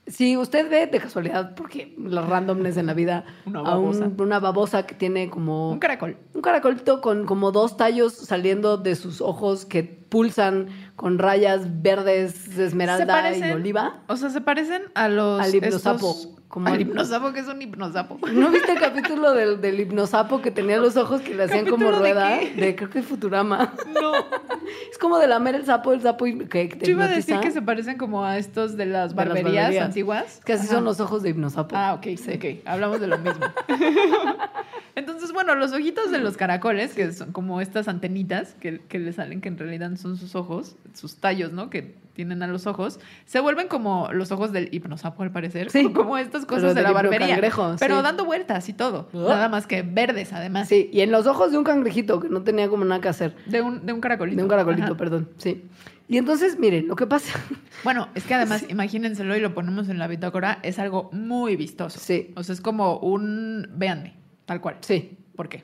Si usted ve de casualidad, porque los randomness en la vida, Una a un- babosa. una babosa que tiene como Un caracol. un caracolito con como dos tallos saliendo de sus ojos que pulsan con rayas verdes, esmeralda y oliva. O sea, se parecen a los. Al hipnosapo, estos- como al hipnosapo, que es un hipnosapo. ¿No viste el capítulo del, del hipnosapo que tenía los ojos que le hacían como ¿Capítulo de rueda? qué? De, creo que Futurama. No. Es como de lamer el sapo, el sapo que te Yo iba a decir que se parecen como a estos de las De las barberías, antiguas. Es que así Ajá. son los ojos de hipnosapo. Ah, ok, ok. Hablamos de lo mismo. Entonces, bueno, los ojitos de los caracoles, que son como estas antenitas que, que le salen, que en realidad son sus ojos, sus tallos, ¿no? Que tienen a los ojos, se vuelven como los ojos del hipnosapo, al parecer. Sí. Como estas cosas de la barbería. Pero sí. dando vueltas y todo. Nada más que verdes, además. Sí, y en los ojos de un cangrejito que no tenía como nada que hacer. De un, de un caracolito. De un caracolito, Ajá. perdón, sí. Y entonces, miren, lo que pasa. Bueno, es que además, imagínenselo y lo ponemos en la bitácora, es algo muy vistoso. Sí. O sea, es como un. Véanme, tal cual. Sí. ¿Por qué?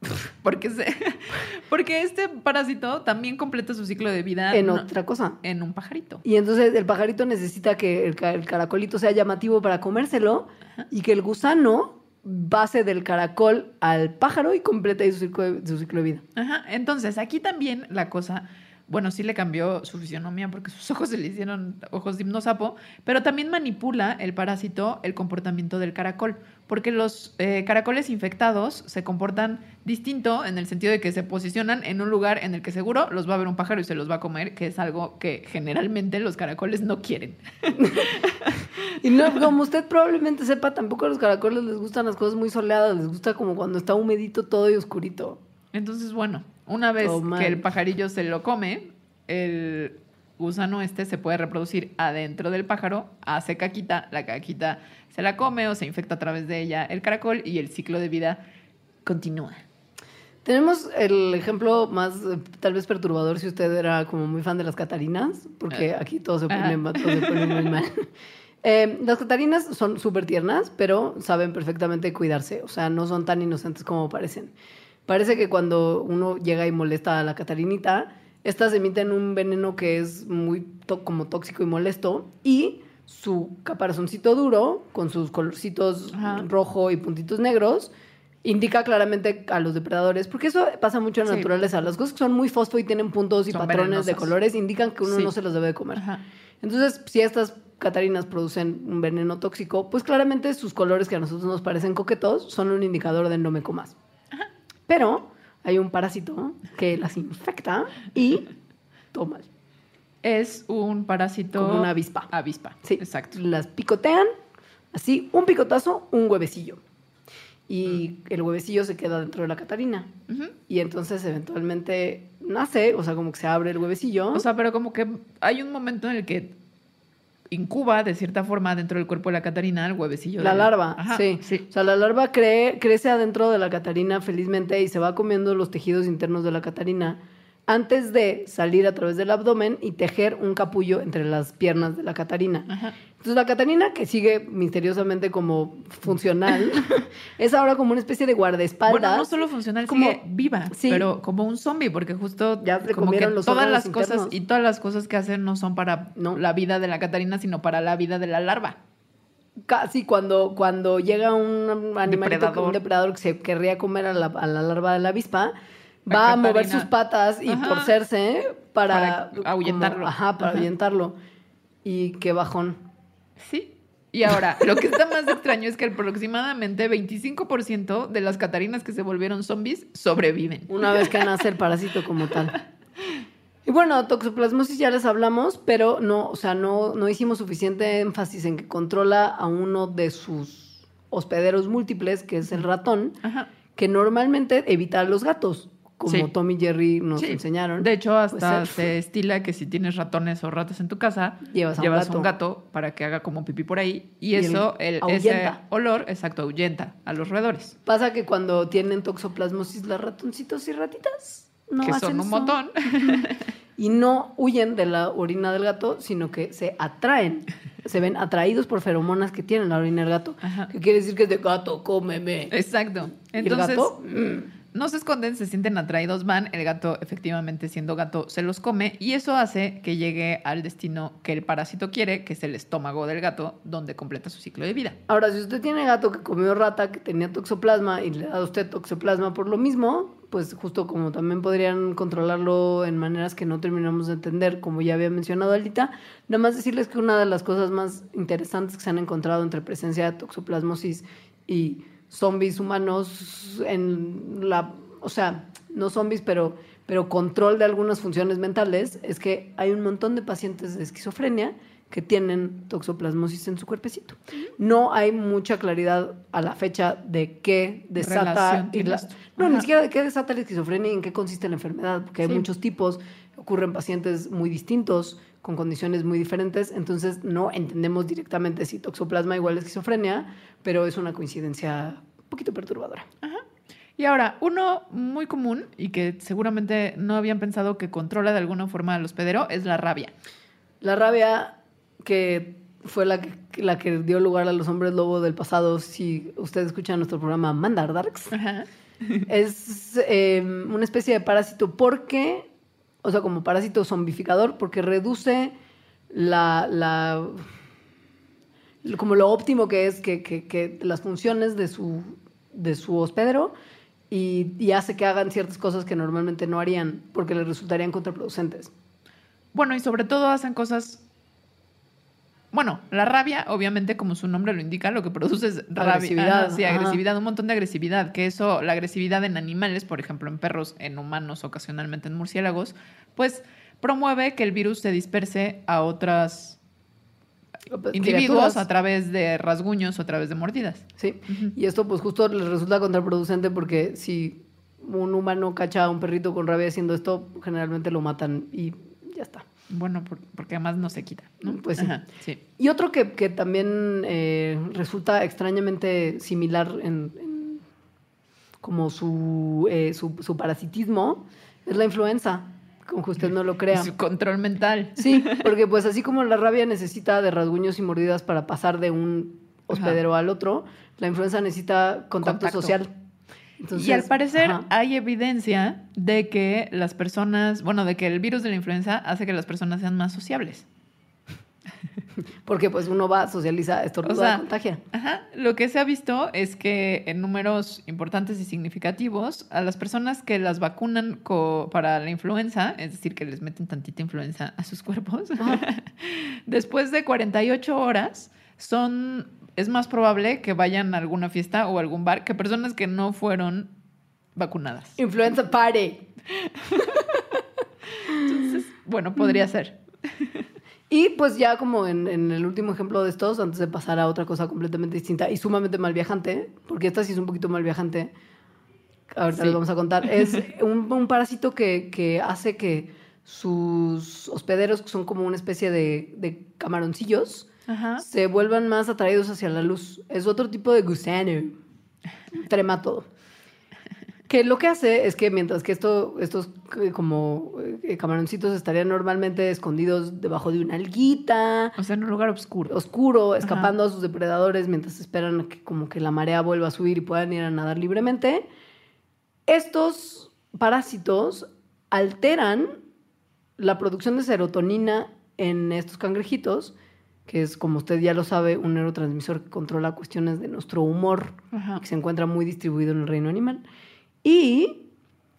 Porque, se- porque este parásito también completa su ciclo de vida En otra cosa. en un pajarito. Y entonces el pajarito necesita que el, ca- el caracolito sea llamativo para comérselo y que el gusano base del caracol al pájaro y completa ahí su ciclo de, su ciclo de vida. Ajá. Entonces, aquí también la cosa, bueno, sí le cambió su fisionomía porque sus ojos se le hicieron ojos de hipnosapo, pero también manipula el parásito el comportamiento del caracol, porque los eh, caracoles infectados se comportan distinto en el sentido de que se posicionan en un lugar en el que seguro los va a ver un pájaro y se los va a comer, que es algo que generalmente los caracoles no quieren. Y no, como usted probablemente sepa, tampoco a los caracoles les gustan las cosas muy soleadas, les gusta como cuando está humedito todo y oscurito. Entonces, bueno, una vez Oh, que el pajarillo se lo come, el gusano este se puede reproducir adentro del pájaro, hace caquita, la caquita se la come o se infecta a través de ella el caracol y el ciclo de vida continúa. Tenemos el ejemplo más eh, tal vez perturbador si usted era como muy fan de las catarinas, porque aquí todo se pone, todo se pone muy mal. Eh, las catarinas son súper tiernas, pero saben perfectamente cuidarse, o sea, no son tan inocentes como parecen. Parece que cuando uno llega y molesta a la catarinita, estas emiten un veneno que es muy como tóxico y molesto y su caparazoncito duro, con sus colorcitos Ajá. rojo y puntitos negros, indica claramente a los depredadores, porque eso pasa mucho en la Sí. naturaleza. Las cosas que son muy fosfo y tienen puntos y Son patrones de venenosas. colores indican que uno Sí. no se los debe de comer. Ajá. Entonces, si estas catarinas producen un veneno tóxico, pues claramente sus colores que a nosotros nos parecen coquetos son un indicador de no me comas. Pero hay un parásito que las infecta y todo mal. Es un parásito. Como una avispa. Avispa. Sí, Exacto. Las picotean, así, un picotazo, un huevecillo. Y Mm. el huevecillo se queda dentro de la catarina. Y entonces eventualmente nace, o sea, como que se abre el huevecillo. O sea, pero como que hay un momento en el que incuba de cierta forma dentro del cuerpo de la Catarina el huevecillo. La de- larva, Ajá, sí. sí. O sea, la larva cree- crece adentro de la Catarina felizmente y se va comiendo los tejidos internos de la Catarina antes de salir a través del abdomen y tejer un capullo entre las piernas de la Catarina. Ajá. Entonces la Catarina, que sigue misteriosamente como funcional, es ahora como una especie de guardaespaldas. Bueno, no solo funcional, como- sigue viva, Sí. pero como un zombie, porque justo Ya como que los todas las cosas y todas las cosas que hacen no son para No. la vida de la Catarina, sino para la vida de la larva. Casi cuando, cuando llega un animalito, Depredador. un depredador que se querría comer a la, a la larva de la avispa, va a mover sus patas y Ajá. torcerse para, Para ahuyentarlo. como- ajá, para Ajá. ahuyentarlo. Y qué bajón. Sí. Y ahora, lo que está más extraño es que aproximadamente 25% de las catarinas que se volvieron zombies sobreviven. Una vez que nace el parásito como tal. Y bueno, toxoplasmosis ya les hablamos, pero no, o sea, no, no hicimos suficiente énfasis en que controla a uno de sus hospederos múltiples, que es el ratón, Ajá. que normalmente evita a los gatos, como Sí. Tom y Jerry nos Sí. enseñaron. De hecho, hasta Pues, eh, se estila que si tienes ratones o ratas en tu casa, Llevas a un llevas gato. un gato para que haga como pipí por ahí. Y, Y el- eso, el, ese olor, exacto, ahuyenta a los roedores. Pasa que cuando tienen toxoplasmosis las ratoncitos y ratitas no que hacen son un eso. montón. y no huyen de la orina del gato, sino que se atraen, se ven atraídos por feromonas que tiene la orina del gato, Ajá. que quiere decir que es de gato, cómeme. Exacto. ¿Y el Entonces, gato? Mm. No se esconden, se sienten atraídos, van, el gato efectivamente siendo gato se los come y eso hace que llegue al destino que el parásito quiere, que es el estómago del gato, donde completa su ciclo de vida. Ahora, si usted tiene gato que comió rata, que tenía toxoplasma y le da a usted toxoplasma por lo mismo, pues justo como también podrían controlarlo en maneras que no terminamos de entender, como ya había mencionado Alita, nada más decirles que una de las cosas más interesantes que se han encontrado entre presencia de toxoplasmosis y zombies humanos en la, o sea, no zombies, pero, pero control de algunas funciones mentales, es que hay un montón de pacientes de esquizofrenia que tienen toxoplasmosis en su cuerpecito. No hay mucha claridad a la fecha de qué desata y la- no, ni siquiera de qué desata la esquizofrenia y en qué consiste la enfermedad, porque hay Sí. muchos tipos, ocurren pacientes muy distintos, con condiciones muy diferentes, entonces no entendemos directamente si toxoplasma igual a esquizofrenia, pero es una coincidencia un poquito perturbadora. Y ahora, uno muy común y que seguramente no habían pensado que controla de alguna forma al hospedero es la rabia. La rabia que fue la que, la que dio lugar a los hombres lobo del pasado, si ustedes escuchan nuestro programa Mandar Darks, Ajá. es eh, una especie de parásito porque, o sea, como parásito zombificador, porque reduce la, como lo óptimo que es que, que- que las funciones de su, de su hospedero y, y hace que hagan ciertas cosas que normalmente no harían porque les resultarían contraproducentes. Bueno, y sobre todo hacen cosas. Bueno, la rabia, obviamente, como su nombre lo indica, lo que produce es rabia. Agresividad, Ajá, sí, ajá. agresividad, un montón de agresividad. Que eso, la agresividad en animales, por ejemplo, en perros, en humanos, ocasionalmente en murciélagos, pues promueve que el virus se disperse a otros individuos a través de rasguños o a través de mordidas. Sí, y esto pues justo les resulta contraproducente porque si un humano cacha a un perrito con rabia haciendo esto, generalmente lo matan y ya está. Bueno, por- porque además no se quita. ¿no? Pues sí. Ajá, sí. Y otro que, que también eh, resulta extrañamente similar en, en como su, eh, su, su parasitismo es la influenza, como que usted no lo crea. Su control mental. Sí, porque pues así como la rabia necesita de rasguños y mordidas para pasar de un hospedero al otro, la influenza necesita contacto, Contacto. social. Y al parecer ajá. hay evidencia de que las personas, bueno, de que el virus de la influenza hace que las personas sean más sociables. Porque pues uno va, socializa, estornuda, O sea, contagia. Ajá. Lo que se ha visto es que en números importantes y significativos, a las personas que las vacunan para la influenza, es decir, que les meten tantita influenza a sus cuerpos, después de 48 horas, son, es más probable que vayan a alguna fiesta o algún bar que personas que no fueron vacunadas. Influenza party. Entonces, bueno, podría ser. Y pues ya como en, en el último ejemplo de estos, antes de pasar a otra cosa completamente distinta y sumamente mal viajante, porque esta sí es un poquito mal viajante, ahorita Sí. les vamos a contar, es un, un parásito que, que hace que sus hospederos, que son como una especie de, de camaroncillos, Ajá. se vuelvan más atraídos hacia la luz. Es otro tipo de gusano, tremátodo. Que lo que hace es que mientras que esto, estos eh, como eh, camaroncitos estarían normalmente escondidos debajo de una alguita, O sea, en un lugar oscuro. oscuro, escapando a sus depredadores mientras esperan que como que la marea vuelva a subir y puedan ir a nadar libremente, estos parásitos alteran la producción de serotonina en estos cangrejitos, que es, como usted ya lo sabe, un neurotransmisor que controla cuestiones de nuestro humor, Ajá. que se encuentra muy distribuido en el reino animal, y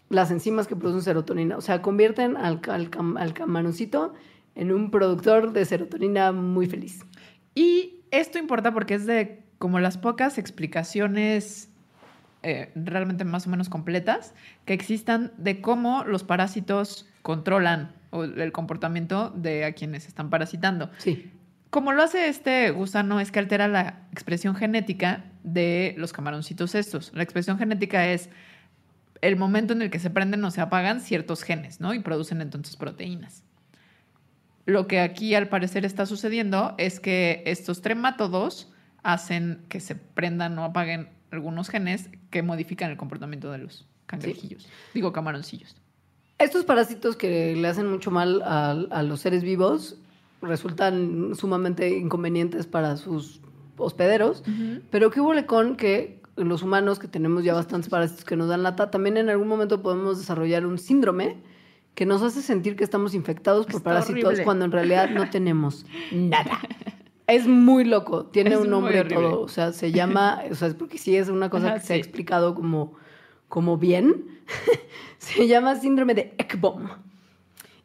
las enzimas que producen serotonina, o sea, convierten al, al cam- al camaroncito en un productor de serotonina muy feliz. Y esto importa porque es de como las pocas explicaciones eh, realmente más o menos completas que existan de cómo los parásitos controlan el comportamiento de a quienes están parasitando. Sí. Como lo hace este gusano es que altera la expresión genética de los camaroncitos estos. La expresión genética es el momento en el que se prenden o se apagan ciertos genes, ¿no? Y producen entonces proteínas. Lo que aquí al parecer está sucediendo es que estos tremátodos hacen que se prendan o apaguen algunos genes que modifican el comportamiento de los cangrejillos. Digo, camaroncillos. Estos parásitos que le hacen mucho mal a, a los seres vivos resultan sumamente inconvenientes para sus hospederos. Pero ¿qué hubo con que los humanos, que tenemos ya bastantes parásitos que nos dan lata, también en algún momento podemos desarrollar un síndrome que nos hace sentir que estamos infectados por Está parásitos horrible. cuando en realidad no tenemos nada. Es muy loco, tiene Es un nombre todo. O sea, se llama, o sea, es porque sí es una cosa Ajá, que se ha explicado como, como bien. se llama síndrome de Ekbom.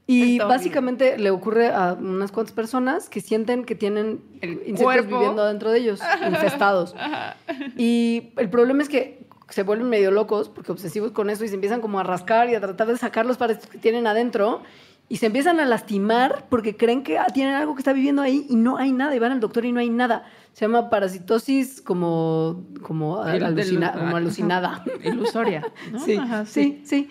Y básicamente le ocurre a unas cuantas personas que sienten que tienen El insectos cuerpo. viviendo dentro de ellos, infestados. Y el problema es que se vuelven medio locos porque obsesivos con eso y se empiezan como a rascar y a tratar de sacar los parásitos que tienen adentro y se empiezan a lastimar porque creen que ah, tienen algo que está viviendo ahí y no hay nada y van al doctor y no hay nada. Se llama parasitosis como, como, El- alucina- del- como ah, alucinada. Ilusoria. ¿no? Sí, Ajá, sí, sí.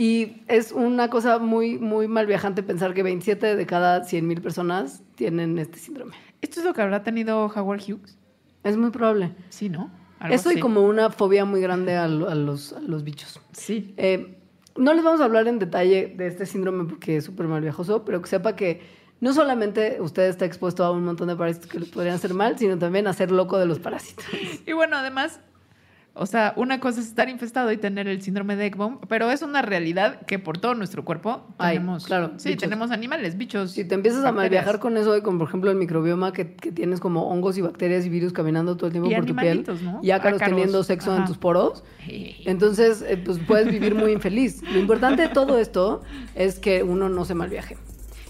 Y es una cosa muy, muy mal viajante pensar que 27 de cada 100 mil personas tienen este síndrome. ¿Esto es lo que habrá tenido Howard Hughes? Es muy probable. Sí, ¿no? Algo Eso y como una fobia muy grande a los, a los bichos. Sí. Eh, no les vamos a hablar en detalle de este síndrome porque es súper mal viajoso, pero que sepa que no solamente usted está expuesto a un montón de parásitos que le podrían hacer mal, sino también a ser loco de los parásitos. Y bueno, además, o sea, una cosa es estar infestado y tener el síndrome de Ekbom, pero es una realidad que por todo nuestro cuerpo Ay, tenemos. claro, Sí, bichos. tenemos animales, bichos. Si te empiezas a mal viajar con eso, con por ejemplo el microbioma que, que tienes como hongos y bacterias y virus caminando todo el tiempo Y por tu piel, ¿no? y ácaros Ácaros, teniendo sexo en tus poros, entonces eh, pues puedes vivir muy infeliz. Lo importante de todo esto es que uno no se mal viaje.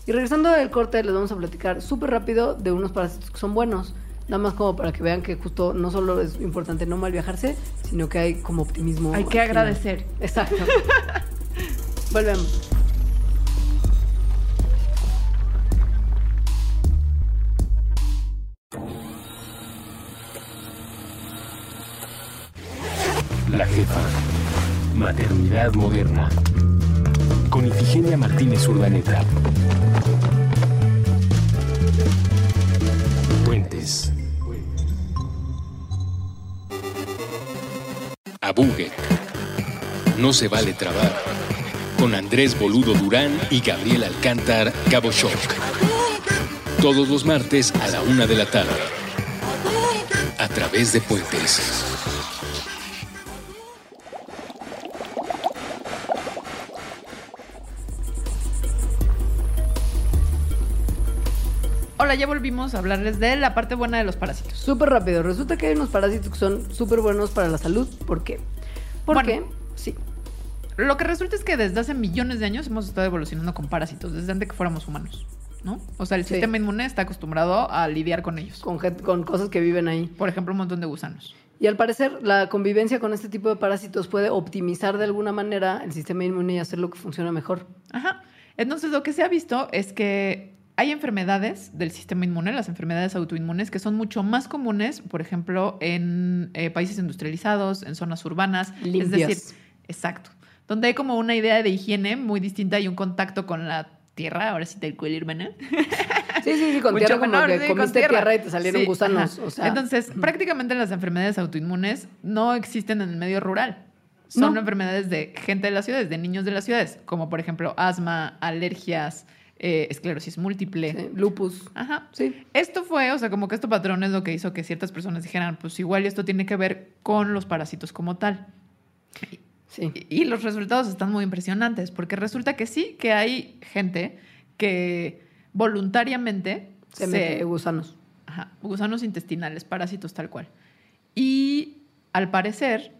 Y regresando del corte, les vamos a platicar súper rápido de unos parásitos que son buenos. Nada más como para que vean que justo no solo es importante no mal viajarse, sino que hay como optimismo. Hay que final. agradecer. Exacto. Volvemos. La jefa. Maternidad moderna. Con Ifigenia Martínez Urdaneta. Puentes. Abugue. No se vale trabar. Con Andrés Boludo Durán y Gabriel Alcántar Cabo. Todos los martes a la una de la tarde. A través de Puentes. Hola, ya volvimos a hablarles de la parte buena de los parásitos. Súper rápido. Resulta que hay unos parásitos que son súper buenos para la salud. ¿Por qué? Porque, Bueno. sí. Lo que resulta es que desde hace millones de años hemos estado evolucionando con parásitos, desde antes que fuéramos humanos, ¿no? O sea, el Sí. sistema inmune está acostumbrado a lidiar con ellos. Con, con cosas que viven ahí. Por ejemplo, un montón de gusanos. Y al parecer, la convivencia con este tipo de parásitos puede optimizar de alguna manera el sistema inmune y hacer lo que funcione mejor. Ajá. Entonces, lo que se ha visto es que hay enfermedades del sistema inmune, las enfermedades autoinmunes, que son mucho más comunes, por ejemplo, en eh, países industrializados, en zonas urbanas. Limpias. Es decir, exacto. Donde hay como una idea de higiene muy distinta y un contacto con la tierra, ahora sí te cuelo, hermana. Sí, sí, sí, con Mucho tierra como menor, que sí, comiste tierra. y te salieron Sí, gusanos. O sea, Entonces, prácticamente las enfermedades autoinmunes no existen en el medio rural. Son No. enfermedades de gente de las ciudades, de niños de las ciudades, como por ejemplo asma, alergias, eh, esclerosis múltiple. sí, lupus. Ajá. Sí. Esto fue, o sea, como que este patrón es lo que hizo que ciertas personas dijeran, pues igual esto tiene que ver con los parásitos como tal. Sí. Y, y los resultados están muy impresionantes, porque resulta que sí, que hay gente que voluntariamente Se mete gusanos. Ajá, gusanos intestinales, parásitos tal cual. Y al parecer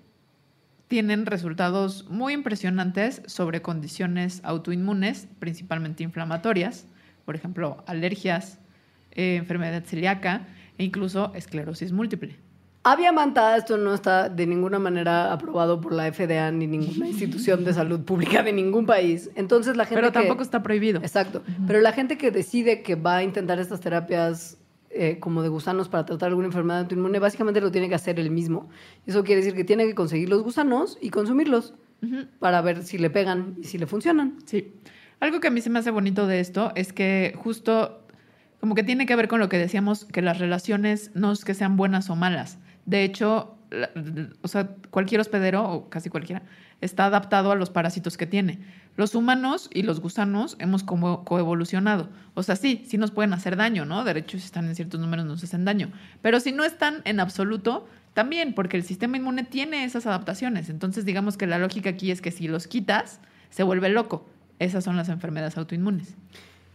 tienen resultados muy impresionantes sobre condiciones autoinmunes, principalmente inflamatorias, por ejemplo, alergias, eh, enfermedad celíaca e incluso esclerosis múltiple. Avia manta, esto no está de ninguna manera aprobado por la FDA ni ninguna institución de salud pública de ningún país. Entonces la gente Pero que- tampoco está prohibido. Exacto. Pero la gente que decide que va a intentar estas terapias eh, como de gusanos para tratar alguna enfermedad autoinmune, básicamente lo tiene que hacer él mismo. Eso quiere decir que tiene que conseguir los gusanos y consumirlos para ver si le pegan y si le funcionan. Sí. Algo que a mí se me hace bonito de esto es que justo como que tiene que ver con lo que decíamos, que las relaciones no es que sean buenas o malas. De hecho, o sea, cualquier hospedero, o casi cualquiera, está adaptado a los parásitos que tiene. Los humanos y los gusanos hemos coevolucionado. O sea, sí, sí nos pueden hacer daño, ¿no? De hecho, si están en ciertos números nos hacen daño. Pero si no están en absoluto, también, porque el sistema inmune tiene esas adaptaciones. Entonces, digamos que la lógica aquí es que si los quitas, se vuelve loco. Esas son las enfermedades autoinmunes.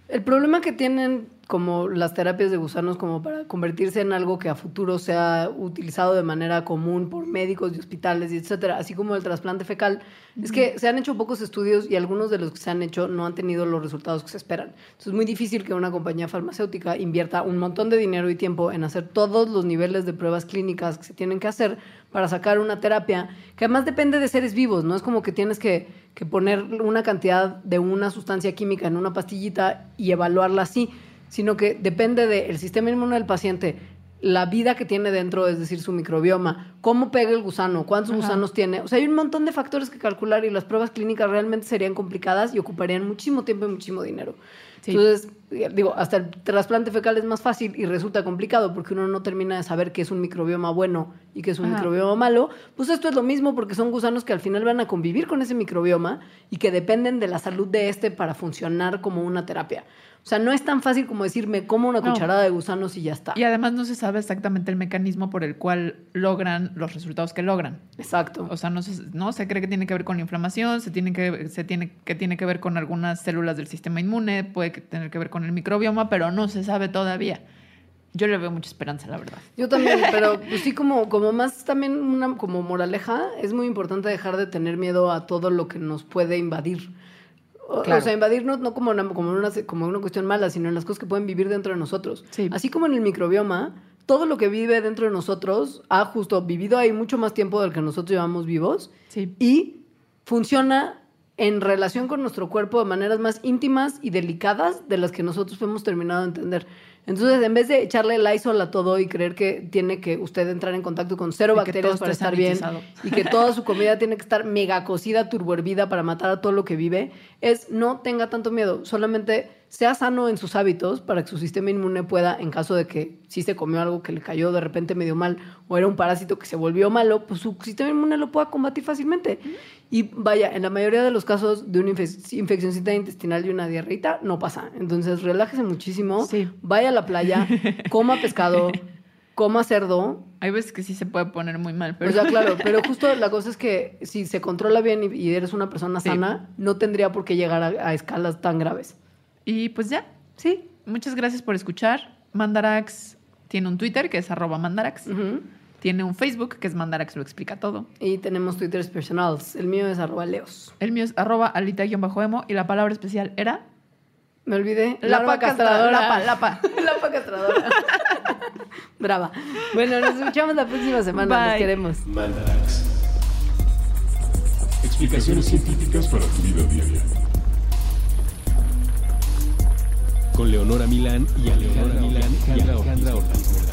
El problema que tienen como las terapias de gusanos como para convertirse en algo que a futuro sea utilizado de manera común por médicos y hospitales y etcétera, así como el trasplante fecal, es que se han hecho pocos estudios y algunos de los que se han hecho no han tenido los resultados que se esperan. Entonces es muy difícil que una compañía farmacéutica invierta un montón de dinero y tiempo en hacer todos los niveles de pruebas clínicas que se tienen que hacer para sacar una terapia que además depende de seres vivos, no es como que tienes que, que poner una cantidad de una sustancia química en una pastillita y evaluarla así, sino que depende del sistema inmune del paciente, la vida que tiene dentro, es decir, su microbioma, cómo pega el gusano, cuántos Ajá. gusanos tiene. O sea, hay un montón de factores que calcular y las pruebas clínicas realmente serían complicadas y ocuparían muchísimo tiempo y muchísimo dinero. Sí. Entonces, digo, hasta el trasplante fecal es más fácil y resulta complicado porque uno no termina de saber qué es un microbioma bueno y qué es un Ajá. microbioma malo. Pues esto es lo mismo porque son gusanos que al final van a convivir con ese microbioma y que dependen de la salud de este para funcionar como una terapia. O sea, no es tan fácil como decirme como una No. cucharada de gusanos y ya está. Y además no se sabe exactamente el mecanismo por el cual logran los resultados que logran. Exacto. O sea, no se, no se cree que tiene que ver con la inflamación, se tiene que, se tiene, que tiene que ver con algunas células del sistema inmune, puede tener que ver con el microbioma, pero no se sabe todavía. Yo le veo mucha esperanza, la verdad. Yo también, pero pues sí como, como más también una como moraleja, es muy importante dejar de tener miedo a todo lo que nos puede invadir. O, Claro. o sea, invadir no, no como, una, como, una, como una cuestión mala, sino en las cosas que pueden vivir dentro de nosotros. Sí. Así como en el microbioma, todo lo que vive dentro de nosotros ha justo vivido ahí mucho más tiempo del que nosotros llevamos vivos Sí. y funciona en relación con nuestro cuerpo de maneras más íntimas y delicadas de las que nosotros hemos terminado de entender. Entonces, en vez de echarle el Lysol a todo y creer que tiene que usted entrar en contacto con cero Y bacterias para estar bien y que toda su comida tiene que estar mega cocida, turbohervida para matar a todo lo que vive, es no tenga tanto miedo, solamente sea sano en sus hábitos para que su sistema inmune pueda, en caso de que si se comió algo que le cayó de repente medio mal o era un parásito que se volvió malo, pues su sistema inmune lo pueda combatir fácilmente. Y vaya, en la mayoría de los casos de una infe- infeccióncita intestinal y una diarreita, no pasa. Entonces, relájese muchísimo, Sí. vaya a la playa, coma pescado, coma cerdo, Hay veces que sí se puede poner muy mal, pero o sea, claro, pero justo la cosa es que si se controla bien y, y eres una persona Sí. sana, no tendría por qué llegar a, a escalas tan graves. Y pues ya. Sí. Muchas gracias por escuchar. Mandarax tiene un Twitter que es arroba Mandarax. Tiene un Facebook que es Mandarax lo explica todo. Y tenemos Twitters personales. El mío es arroba leos. El mío es arroba alita-emo y la palabra especial era Me olvidé. Lapa castradora. Lapa, lapa. Lapa castradora. Brava. Bueno, nos escuchamos la próxima semana. Bye. queremos. Mandarax. Explicaciones científicas para tu vida diaria. Con Leonora Milán y Alejandra Milán y Alejandra Ortiz.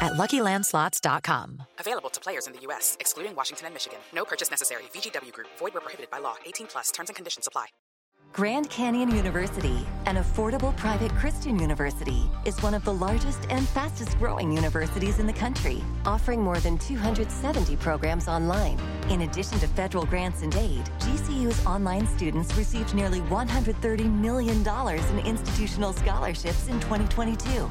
at luckylandslots.com. Available to players in the U.S., excluding Washington and Michigan. No purchase necessary. VGW Group, void where prohibited by law. 18 plus terms and conditions apply. Grand Canyon University, an affordable private Christian university, is one of the largest and fastest growing universities in the country, offering more than 270 programs online. In addition to federal grants and aid, GCU's online students received nearly $130 million in institutional scholarships in 2022.